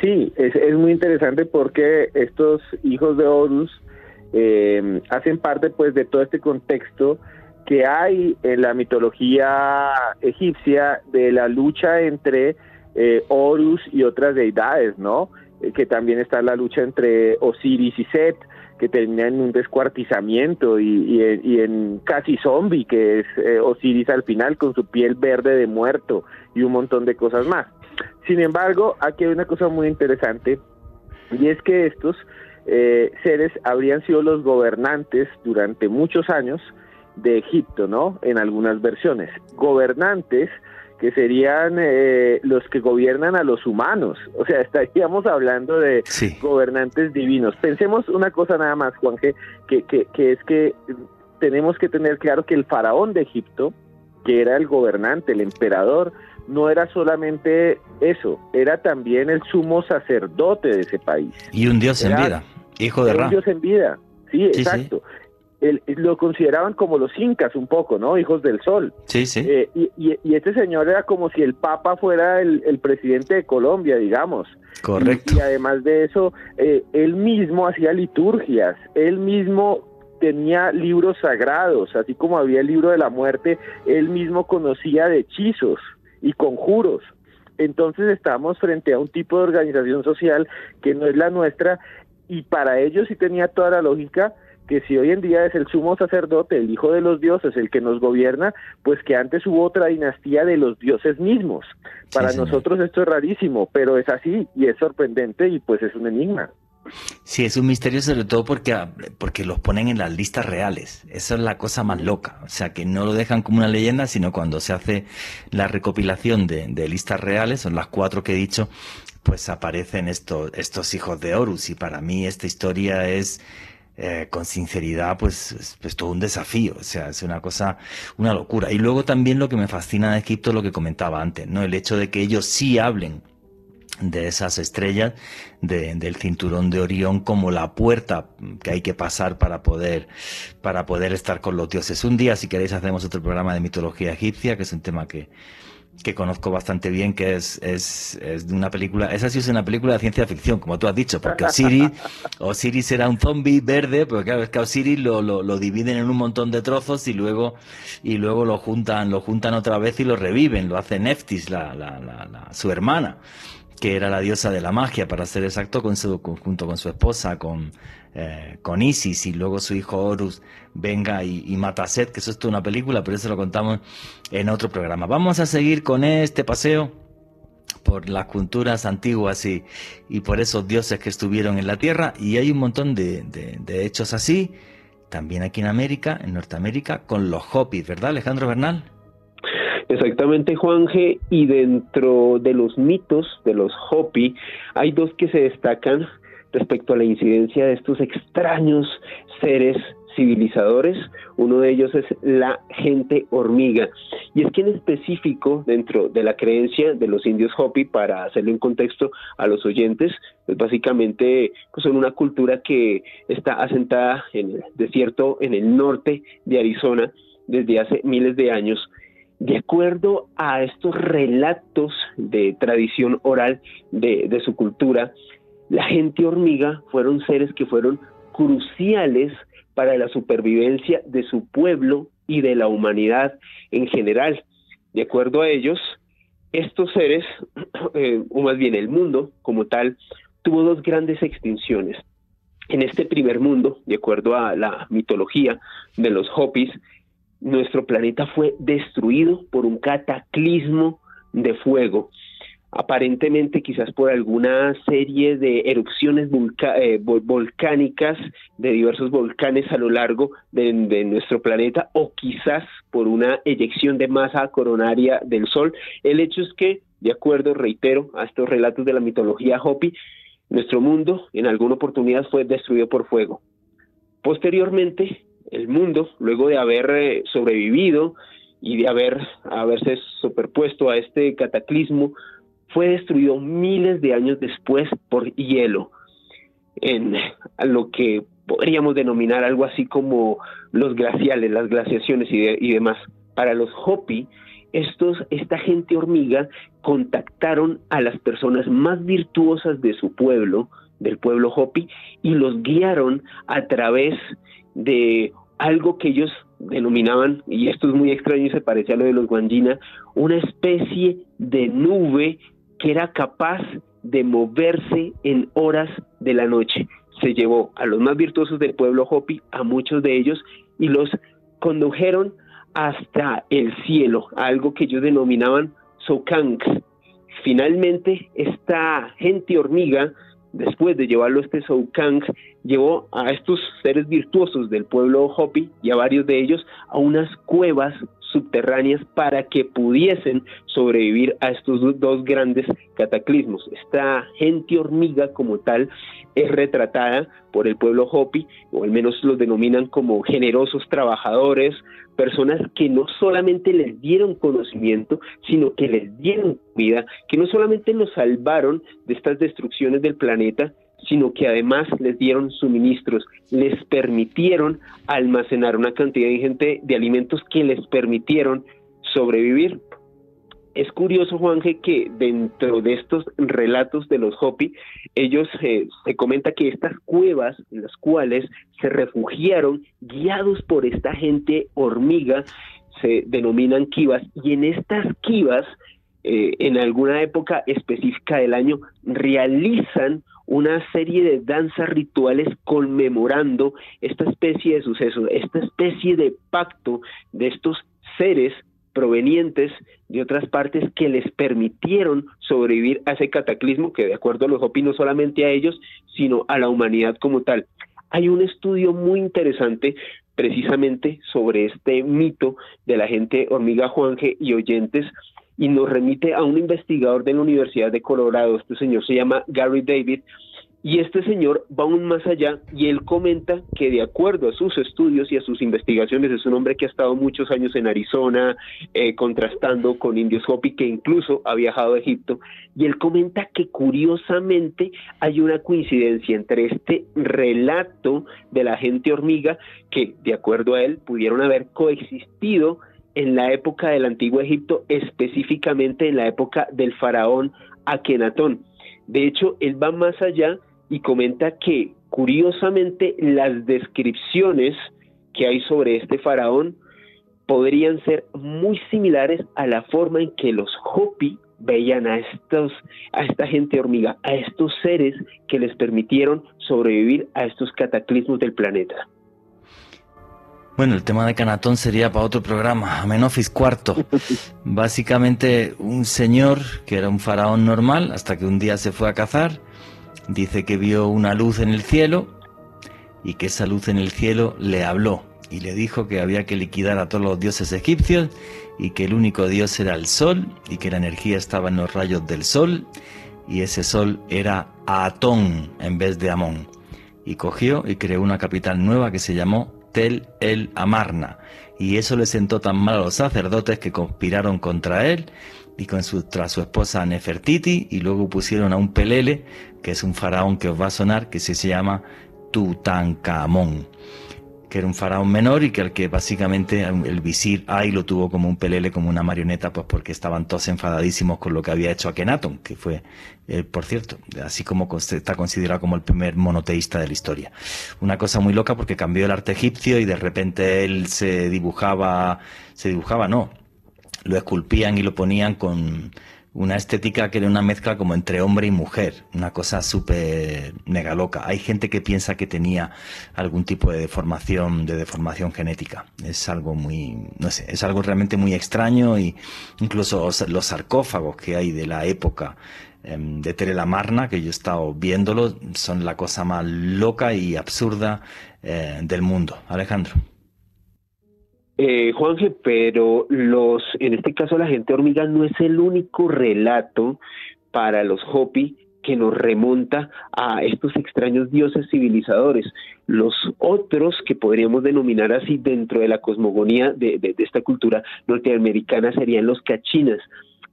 S5: Sí, es, es muy interesante porque estos hijos de Horus eh, hacen parte pues de todo este contexto que hay en la mitología egipcia de la lucha entre eh, Horus y otras deidades, ¿no? Eh, que también está la lucha entre Osiris y Set, que termina en un descuartizamiento y, en casi zombie, que es eh, Osiris al final con su piel verde de muerto y un montón de cosas más. Sin embargo, aquí hay una cosa muy interesante y es que estos eh, seres habrían sido los gobernantes durante muchos años de Egipto, ¿no? En algunas versiones. Gobernantes que serían eh, los que gobiernan a los humanos. O sea, *laughs* estaríamos hablando de gobernantes divinos. Pensemos una cosa nada más, Juan, que, que, que, es que tenemos que tener claro que el faraón de Egipto, que era el gobernante, el emperador, no era solamente eso, era también el sumo sacerdote de ese país.
S3: Y un dios en vida, hijo de Ra.
S5: Un dios en vida, sí, exacto lo consideraban como los incas un poco, ¿no? Hijos del sol.
S3: Sí, sí.
S5: Eh, y, este señor era como si el Papa fuera el, presidente de Colombia, digamos.
S3: Correcto.
S5: Y, además de eso, eh, él mismo hacía liturgias, él mismo tenía libros sagrados, así como había el libro de la muerte, él mismo conocía de hechizos y conjuros. Entonces estamos frente a un tipo de organización social que no es la nuestra y para ellos sí tenía toda la lógica que si hoy en día es el sumo sacerdote, el hijo de los dioses, el que nos gobierna, pues que antes hubo otra dinastía de los dioses mismos. Para nosotros esto es rarísimo, pero es así y es sorprendente y pues es un enigma.
S3: Sí, es un misterio sobre todo porque, porque los ponen en las listas reales. Esa es la cosa más loca. O sea, que no lo dejan como una leyenda, sino cuando se hace la recopilación de, de listas reales, son las cuatro que he dicho, pues aparecen estos, estos hijos de Horus. Y para mí esta historia es eh, con sinceridad, pues es pues, todo un desafío, o sea, es una cosa, una locura. Y luego también lo que me fascina de Egipto, lo que comentaba antes, ¿no? El hecho de que ellos sí hablen de esas estrellas del cinturón de Orión como la puerta que hay que pasar para poder para poder estar con los dioses. Un día, si queréis, hacemos otro programa de mitología egipcia, que es un tema que, que conozco bastante bien, que es, es, de una película, esa sí es una película de ciencia ficción, como tú has dicho, porque Osiris, *laughs* Osiris era un zombie verde, pero claro, es que Osiris lo, lo, dividen en un montón de trozos y luego, y luego lo juntan, lo juntan otra vez y lo reviven, lo hace Neftis, la, la, la, su hermana, que era la diosa de la magia, para ser exacto, con su, junto con su esposa, con, eh, con Isis y luego su hijo Horus venga y, mata a Seth, que eso es toda una película, pero eso lo contamos en otro programa. Vamos a seguir con este paseo por las culturas antiguas y, y por esos dioses que estuvieron en la tierra y hay un montón de, de, hechos así, también aquí en América, en Norteamérica, con los Hopis, ¿verdad Alejandro Bernal?
S4: Exactamente, Juan G. Y dentro de los mitos de los Hopi, hay dos que se destacan respecto a la incidencia de estos extraños seres civilizadores, uno de ellos es la gente hormiga. Y es que en específico, dentro de la creencia de los indios Hopi, para hacerle un contexto a los oyentes, pues básicamente pues son una cultura que está asentada en el desierto en el norte de Arizona desde hace miles de años. De acuerdo a estos relatos de tradición oral de, de su cultura, la gente hormiga fueron seres que fueron cruciales para la supervivencia de su pueblo y de la humanidad en general. De acuerdo a ellos, estos seres, *clears throat* eh, o más bien el mundo como tal, tuvo dos grandes extinciones. En este primer mundo, de acuerdo a la mitología de los Hopis, nuestro planeta fue destruido por un cataclismo de fuego aparentemente quizás por alguna serie de erupciones eh, volcánicas de diversos volcanes a lo largo de, nuestro planeta o quizás por una eyección de masa coronaria del Sol. El hecho es que, de acuerdo, reitero, a estos relatos de la mitología Hopi, nuestro mundo en alguna oportunidad fue destruido por fuego. Posteriormente, el mundo, luego de haber eh, sobrevivido y de haber haberse superpuesto a este cataclismo, fue destruido miles de años después por hielo, en lo que podríamos denominar algo así como los glaciales, las glaciaciones y, demás. Para los Hopi, estos, esta gente hormiga contactaron a las personas más virtuosas de su pueblo, del pueblo Hopi, y los guiaron a través de algo que ellos denominaban, y esto es muy extraño y se parece a lo de los Guanjina, una especie de nube que era capaz de moverse en horas de la noche. Se llevó a los más virtuosos del pueblo Hopi, a muchos de ellos, y los condujeron hasta el cielo, algo que ellos denominaban Sokang. Finalmente, esta gente hormiga, después de llevarlo a este Sokang, llevó a estos seres virtuosos del pueblo Hopi y a varios de ellos a unas cuevas subterráneas para que pudiesen sobrevivir a estos dos grandes cataclismos. Esta gente hormiga como tal es retratada por el pueblo Hopi, o al menos los denominan como generosos trabajadores, personas que no solamente les dieron conocimiento, sino que les dieron vida, que no solamente los salvaron de estas destrucciones del planeta, sino que además les dieron suministros, les permitieron almacenar una cantidad ingente de alimentos que les permitieron sobrevivir. Es curioso, Juanje, que dentro de estos relatos de los Hopi, ellos eh, se comenta que estas cuevas en las cuales se refugiaron, guiados por esta gente hormiga, se denominan kivas, y en estas kivas, eh, en alguna época específica del año, realizan una serie de danzas rituales conmemorando esta especie de suceso, esta especie de pacto de estos seres provenientes de otras partes que les permitieron sobrevivir a ese cataclismo que de acuerdo a los Hopi no solamente a ellos, sino a la humanidad como tal. Hay un estudio muy interesante precisamente sobre este mito de la gente hormiga Juanje y oyentes y nos remite a un investigador de la Universidad de Colorado. Este señor se llama Gary David. Y este señor va aún más allá y él comenta que de acuerdo a sus estudios y a sus investigaciones, es un hombre que ha estado muchos años en Arizona eh, contrastando con indios Hopi, que incluso ha viajado a Egipto, y él comenta que curiosamente hay una coincidencia entre este relato de la gente hormiga, que de acuerdo a él pudieron haber coexistido en la época del antiguo Egipto, específicamente en la época del faraón Akenatón. De hecho, él va más allá y comenta que, curiosamente, las descripciones que hay sobre este faraón podrían ser muy similares a la forma en que los Hopi veían a estos a esta gente hormiga, a estos seres que les permitieron sobrevivir a estos cataclismos del planeta.
S3: Bueno, el tema de Canatón sería para otro programa, Amenofis IV. *laughs* Básicamente un señor que era un faraón normal hasta que un día se fue a cazar, dice que vio una luz en el cielo y que esa luz en el cielo le habló y le dijo que había que liquidar a todos los dioses egipcios y que el único dios era el sol y que la energía estaba en los rayos del sol y ese sol era Atón en vez de Amón. Y cogió y creó una capital nueva que se llamó Tel el Amarna. Y eso le sentó tan mal a los sacerdotes que conspiraron contra él y contra su esposa Nefertiti y luego pusieron a un pelele, que es un faraón que os va a sonar, que se llama Tutankamón que era un faraón menor y que al que básicamente el visir Ay lo tuvo como un pelele, como una marioneta, pues porque estaban todos enfadadísimos con lo que había hecho Akenatón, que fue, eh, por cierto, así como está considerado como el primer monoteísta de la historia. Una cosa muy loca porque cambió el arte egipcio y de repente él se dibujaba, se dibujaba, no, lo esculpían y lo ponían con una estética que era una mezcla como entre hombre y mujer, una cosa súper megaloca. Hay gente que piensa que tenía algún tipo de deformación, de deformación genética. Es algo muy, no sé, es algo realmente muy extraño y incluso los sarcófagos que hay de la época em, de Tere Marna, que yo he estado viéndolo, son la cosa más loca y absurda eh, del mundo. Alejandro.
S4: Eh, Juanje, pero los, en este caso la gente hormiga no es el único relato para los Hopi que nos remonta a estos extraños dioses civilizadores. Los otros que podríamos denominar así dentro de la cosmogonía de, esta cultura norteamericana serían los cachinas.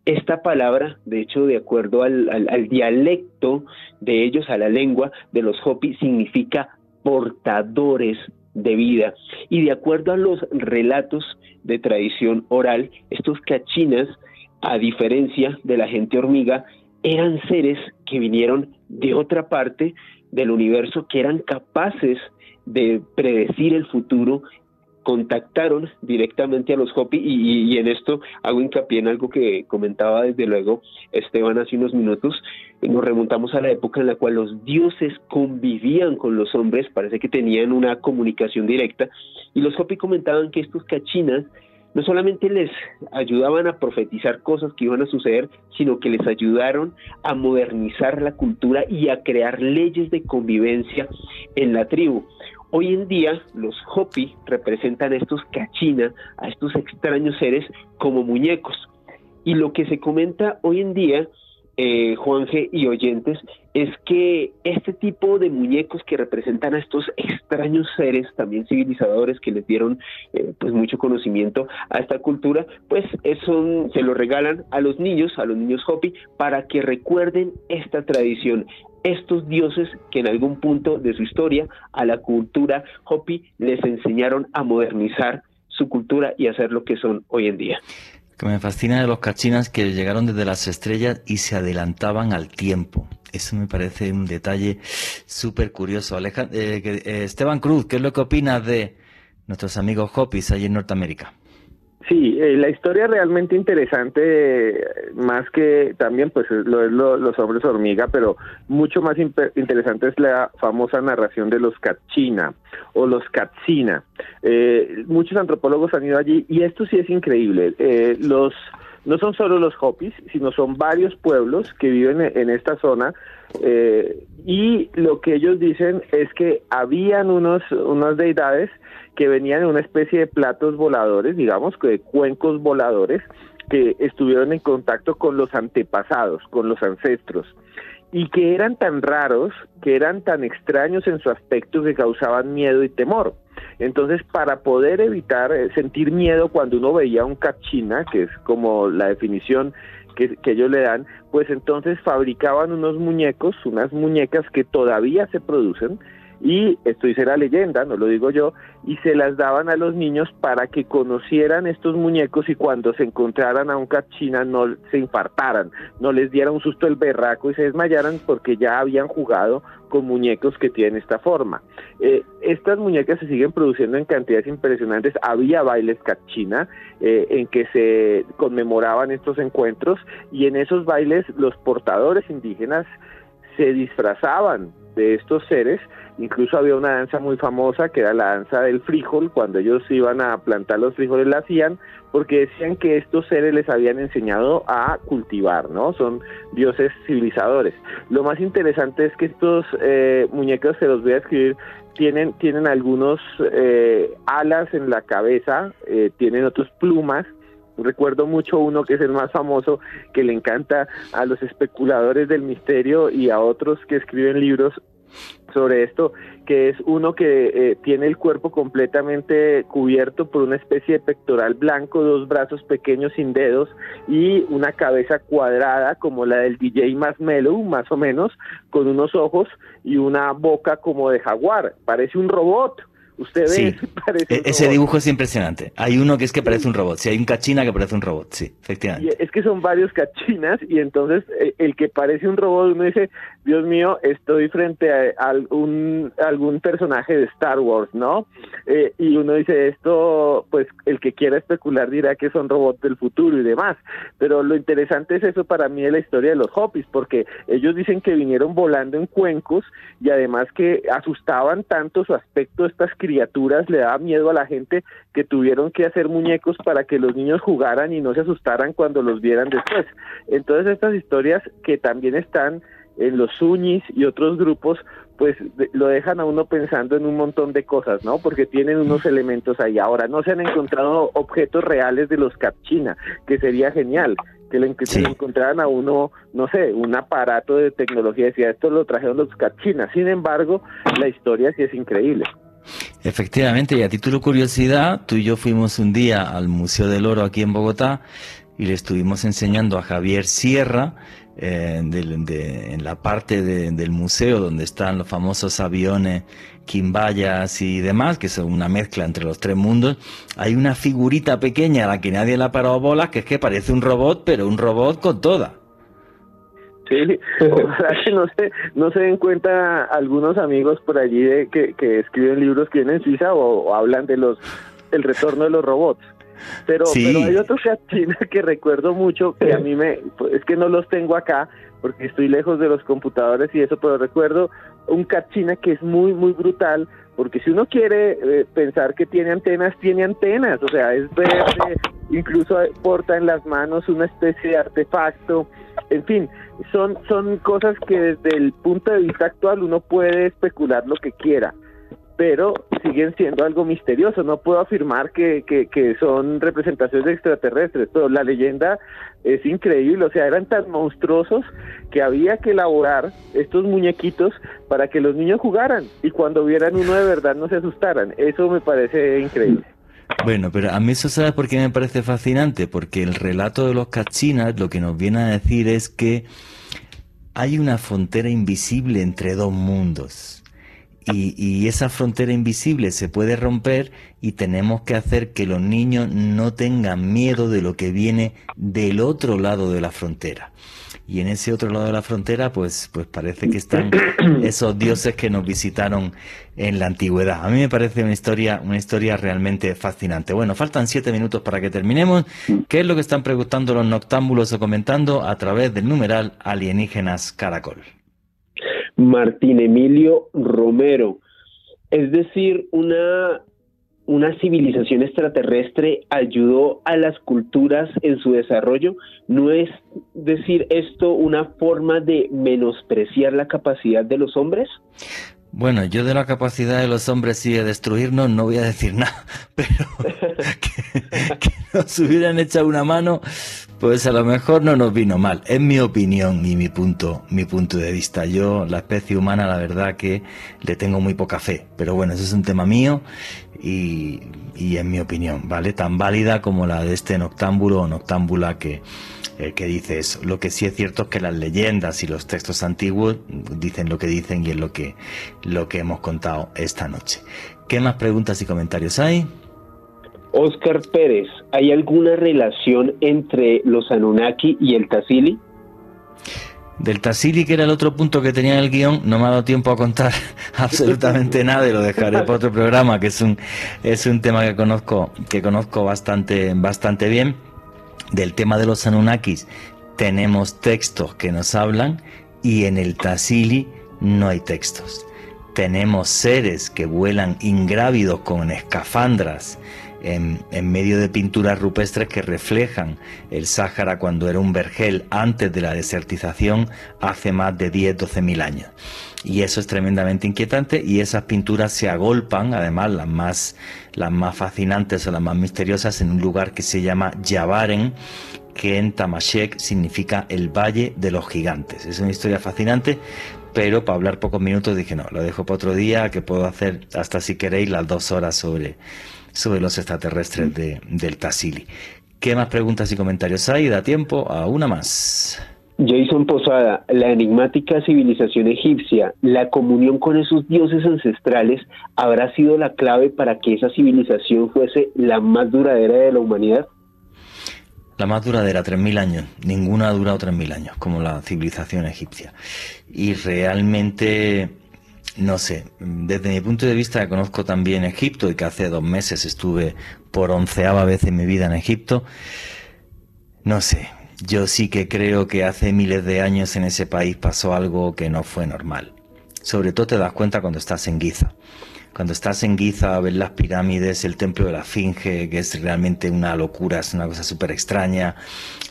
S4: Esta palabra, de hecho, de acuerdo al, al dialecto de ellos, a la lengua de los Hopi, significa portadores de vida. Y de acuerdo a los relatos de tradición oral, estos cachinas, a diferencia de la gente hormiga, eran seres que vinieron de otra parte del universo, que eran capaces de predecir el futuro contactaron directamente a los Hopi y, en esto hago hincapié en algo que comentaba desde luego Esteban hace unos minutos. Nos remontamos a la época en la cual los dioses convivían con los hombres, parece que tenían una comunicación directa y los Hopi comentaban que estos cachinas no solamente les ayudaban a profetizar cosas que iban a suceder, sino que les ayudaron a modernizar la cultura y a crear leyes de convivencia en la tribu. Hoy en día los Hopi representan a estos cachina, a estos extraños seres como muñecos. Y lo que se comenta hoy en día, eh, Juanje y oyentes, es que este tipo de muñecos que representan a estos extraños seres, también civilizadores, que les dieron eh, pues mucho conocimiento a esta cultura, pues eso se lo regalan a los niños, a los niños Hopi, para que recuerden esta tradición estos dioses que en algún punto de su historia a la cultura Hopi les enseñaron a modernizar su cultura y hacer lo que son hoy en día.
S3: Que me fascina de los cachinas que llegaron desde las estrellas y se adelantaban al tiempo. Eso me parece un detalle súper curioso. Eh, eh, Esteban Cruz, ¿qué es lo que opinas de nuestros amigos Hopis allí en Norteamérica?
S5: Sí, eh, la historia realmente interesante, más que también pues lo es los hombres hormiga, pero mucho más interesante es la famosa narración de los Kachina o los Katsina. Eh, muchos antropólogos han ido allí y esto sí es increíble. Eh, los no son solo los Hopis, sino son varios pueblos que viven en esta zona y lo que ellos dicen es que habían unos unas deidades que venían en una especie de platos voladores, digamos, de cuencos voladores, que estuvieron en contacto con los antepasados, con los ancestros, y que eran tan raros, que eran tan extraños en su aspecto que causaban miedo y temor. Entonces, para poder evitar eh, sentir miedo cuando uno veía un cachina, que es como la definición que, que, ellos le dan, pues entonces fabricaban unos muñecos, unas muñecas que todavía se producen, y esto dice la leyenda, no lo digo yo, y se las daban a los niños para que conocieran estos muñecos y cuando se encontraran a un cachina no se infartaran, no les diera un susto el berraco y se desmayaran porque ya habían jugado con muñecos que tienen esta forma. Eh, estas muñecas se siguen produciendo en cantidades impresionantes. Había bailes cachina eh, en que se conmemoraban estos encuentros y en esos bailes los portadores indígenas se disfrazaban de estos seres. Incluso había una danza muy famosa que era la danza del frijol. Cuando ellos iban a plantar los frijoles la hacían porque decían que estos seres les habían enseñado a cultivar, ¿no? Son dioses civilizadores. Lo más interesante es que estos eh, muñecos, se los voy a escribir, tienen, tienen algunos eh, alas en la cabeza, eh, tienen otros plumas, Recuerdo mucho uno que es el más famoso, que le encanta a los especuladores del misterio y a otros que escriben libros sobre esto, que es uno que eh, tiene el cuerpo completamente cubierto por una especie de pectoral blanco, dos brazos pequeños sin dedos y una cabeza cuadrada como la del DJ Marshmello, más o menos, con unos ojos y una boca como de jaguar. Parece un robot. Usted ve, *laughs*
S3: e-, ese dibujo es impresionante. Hay uno que es que parece un robot. Sí, hay un cachina que parece un robot, sí, efectivamente.
S5: es que son varios cachinas y entonces eh, el que parece un robot uno dice, Dios mío, estoy frente a algún, algún personaje de Star Wars, ¿no? Eh, y uno dice esto, pues el que quiera especular dirá que son robots del futuro y demás. Pero lo interesante es eso para mí de la historia de los Hopis, porque ellos dicen que vinieron volando en cuencos y además que asustaban tanto su aspecto estas criaturas, le daba miedo a la gente que tuvieron que hacer muñecos para que los niños jugaran y no se asustaran cuando los vieran después. Entonces estas historias que también están en los Suñis y otros grupos, pues lo dejan a uno pensando en un montón de cosas, ¿no? Porque tienen unos elementos ahí. Ahora, no se han encontrado objetos reales de los Capchina, que sería genial, que le, encontraran a uno, no sé, un aparato de tecnología, decía, esto lo trajeron los Capchina. Sin embargo, la historia sí es increíble.
S3: Efectivamente, y a título de curiosidad, tú y yo fuimos un día al Museo del Oro aquí en Bogotá y le estuvimos enseñando a Javier Sierra eh, en la parte del museo donde están los famosos aviones Quimbayas y demás, que son una mezcla entre los tres mundos, hay una figurita pequeña a la que nadie le ha parado bolas, que es que parece un robot, pero un robot con toda.
S5: Sí, *laughs* o sea que no se, no se den cuenta algunos amigos por allí de que, que escriben libros que vienen en Suiza o, hablan de los el retorno de los robots. Pero, pero hay otros China *laughs* que recuerdo mucho que a mí me, pues, es que no los tengo acá porque estoy lejos de los computadores y eso, pero recuerdo un China que es muy, muy brutal porque si uno quiere eh, pensar que tiene antenas, tiene antenas, o sea, es verde, incluso porta en las manos una especie de artefacto, en fin, son, son cosas que desde el punto de vista actual uno puede especular lo que quiera pero siguen siendo algo misterioso. No puedo afirmar que, que, son representaciones extraterrestres, pero la leyenda es increíble. O sea, eran tan monstruosos que había que elaborar estos muñequitos para que los niños jugaran y cuando vieran uno de verdad no se asustaran. Eso me parece increíble.
S3: Bueno, pero a mí eso sabes por qué me parece fascinante, porque el relato de los cachinas lo que nos viene a decir es que hay una frontera invisible entre dos mundos y, esa frontera invisible se puede romper y tenemos que hacer que los niños no tengan miedo de lo que viene del otro lado de la frontera. Y en ese otro lado de la frontera, pues, pues parece que están *coughs* esos dioses que nos visitaron en la antigüedad. A mí me parece una historia, una historia realmente fascinante. Bueno, faltan siete minutos para que terminemos. ¿Qué es lo que están preguntando los noctámbulos o comentando a través del numeral alienígenas caracol?
S4: Martín Emilio Romero. Es decir, una, una civilización extraterrestre ayudó a las culturas en su desarrollo. ¿No es decir esto una forma de menospreciar la capacidad de los hombres?
S3: Bueno, yo de la capacidad de los hombres y de destruirnos no voy a decir *laughs* nada, pero *laughs* que, que nos hubieran echado una mano, pues a lo mejor no nos vino mal. Es mi opinión y mi punto, mi punto de vista. Yo, la especie humana, la verdad que le tengo muy poca fe. Pero bueno, ese es un tema mío y, y en mi opinión, ¿vale? Tan válida como la de este noctámbulo o noctámbula que, eh, que dice eso. Lo que sí es cierto es que las leyendas y los textos antiguos dicen lo que dicen y es lo que, lo que hemos contado esta noche. ¿Qué más preguntas y comentarios hay?
S4: Oscar Pérez, ¿hay alguna relación entre los Anunnaki y el Tassili?
S3: Del Tassili, que era el otro punto que tenía en el guion, no me ha dado tiempo a contar *laughs* absolutamente nada y lo dejaré para otro programa, que es un, es un tema que conozco, que conozco bastante, bastante bien. Del tema de los Anunnakis tenemos textos que nos hablan y en el Tassili no hay textos. Tenemos seres que vuelan ingrávidos con escafandras en, medio de pinturas rupestres que reflejan el Sáhara cuando era un vergel antes de la desertización hace más de 10-12 mil años. Y eso es tremendamente inquietante y esas pinturas se agolpan, además las más, las más fascinantes o las más misteriosas, en un lugar que se llama Yavaren, que en Tamashek significa el Valle de los Gigantes. Es una historia fascinante, pero para hablar pocos minutos dije no, lo dejo para otro día, que puedo hacer hasta si queréis las dos horas sobre, sobre los extraterrestres de, del Tassili. ¿Qué más preguntas y comentarios hay? Da tiempo a una más.
S4: Jason Posada, la enigmática civilización egipcia, la comunión con esos dioses ancestrales, ¿habrá sido la clave para que esa civilización fuese la más duradera de la humanidad?
S3: La más duradera, 3.000 años. Ninguna ha durado 3.000 años, como la civilización egipcia. Y realmente no sé, desde mi punto de vista conozco también Egipto y que hace dos meses estuve por onceava vez en mi vida en Egipto, no sé, yo sí que creo que hace miles de años en ese país pasó algo que no fue normal. Sobre todo te das cuenta cuando estás en Giza. Cuando estás en Giza, ves las pirámides, el templo de la Finge, que es realmente una locura, es una cosa súper extraña.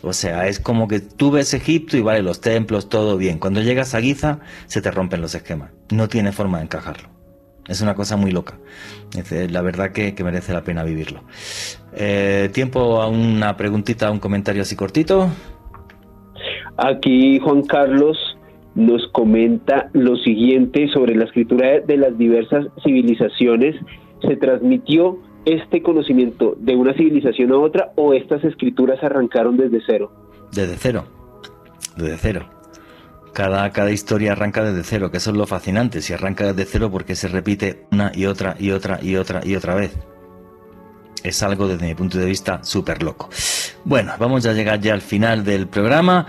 S3: O sea, es como que tú ves Egipto y vale, los templos, todo bien. Cuando llegas a Giza, se te rompen los esquemas. No tiene forma de encajarlo. Es una cosa muy loca. La verdad que, merece la pena vivirlo. Eh, tiempo a una preguntita, un comentario así cortito.
S4: Aquí Juan Carlos nos comenta lo siguiente sobre la escritura de las diversas civilizaciones. ¿Se transmitió este conocimiento de una civilización a otra o estas escrituras arrancaron desde cero?
S3: Desde cero, desde cero. Cada, cada historia arranca desde cero, que eso es lo fascinante. Si arranca desde cero, porque se repite una y otra y otra y otra y otra vez es algo desde mi punto de vista súper loco. Bueno, vamos a llegar ya al final del programa.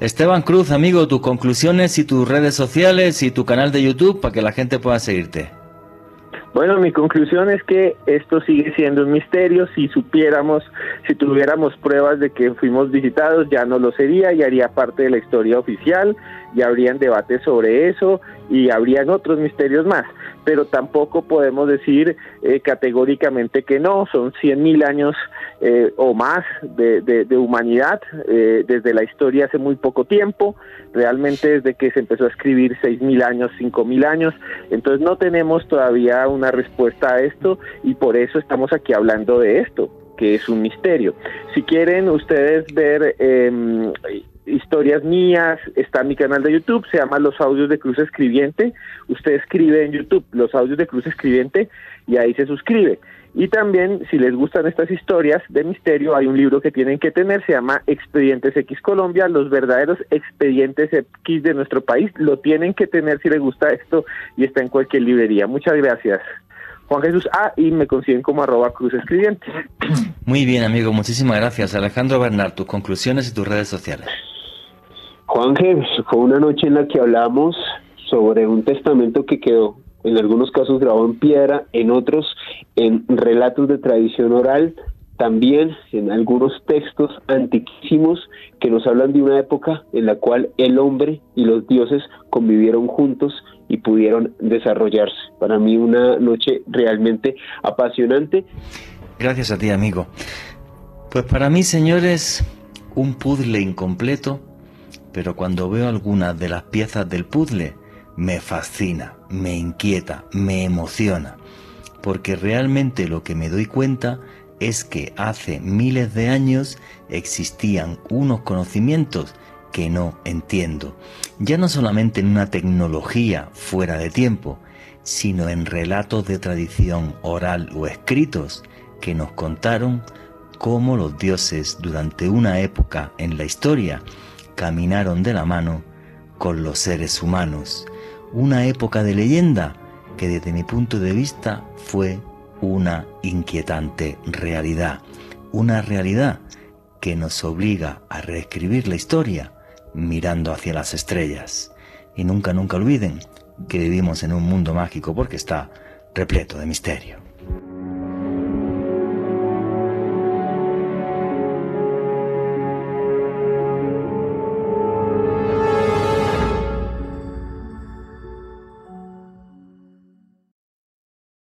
S3: Esteban Cruz, amigo, tus conclusiones y tus redes sociales y tu canal de YouTube para que la gente pueda seguirte.
S5: Bueno, mi conclusión es que esto sigue siendo un misterio. Si supiéramos, si tuviéramos pruebas de que fuimos visitados, ya no lo sería y haría parte de la historia oficial, ya habrían debates sobre eso y habrían otros misterios más pero tampoco podemos decir eh, categóricamente que no, son 100.000 años eh, o más de, humanidad eh, desde la historia hace muy poco tiempo, realmente desde que se empezó a escribir 6.000 años, 5.000 años, entonces no tenemos todavía una respuesta a esto y por eso estamos aquí hablando de esto que es un misterio. Si quieren ustedes ver eh, historias mías, está mi canal de YouTube, se llama Los Audios de Cruz Escribiente. Usted escribe en YouTube Los Audios de Cruz Escribiente y ahí se suscribe. Y también, si les gustan estas historias de misterio, hay un libro que tienen que tener, se llama Expedientes X Colombia, los verdaderos expedientes X de nuestro país. Lo tienen que tener si les gusta esto y está en cualquier librería. Muchas gracias. Juan Jesús A y me consiguen como arroba cruz escribiente.
S3: Muy bien, amigo, muchísimas gracias. Alejandro Bernard, tus conclusiones y tus redes sociales.
S4: Juan fue una noche en la que hablamos sobre un testamento que quedó en algunos casos grabado en piedra, en otros en relatos de tradición oral, también en algunos textos antiquísimos que nos hablan de una época en la cual el hombre y los dioses convivieron juntos y pudieron desarrollarse. Para mí una noche realmente apasionante.
S3: Gracias a ti, amigo. Pues para mí, señores, un puzzle incompleto pero cuando veo algunas de las piezas del puzzle, me fascina, me inquieta, me emociona, porque realmente lo que me doy cuenta es que hace miles de años existían unos conocimientos que no entiendo, ya no solamente en una tecnología fuera de tiempo, sino en relatos de tradición oral o escritos que nos contaron cómo los dioses durante una época en la historia caminaron de la mano con los seres humanos. Una época de leyenda que desde mi punto de vista fue una inquietante realidad. Una realidad que nos obliga a reescribir la historia mirando hacia las estrellas. Y nunca, nunca olviden que vivimos en un mundo mágico porque está repleto de misterio.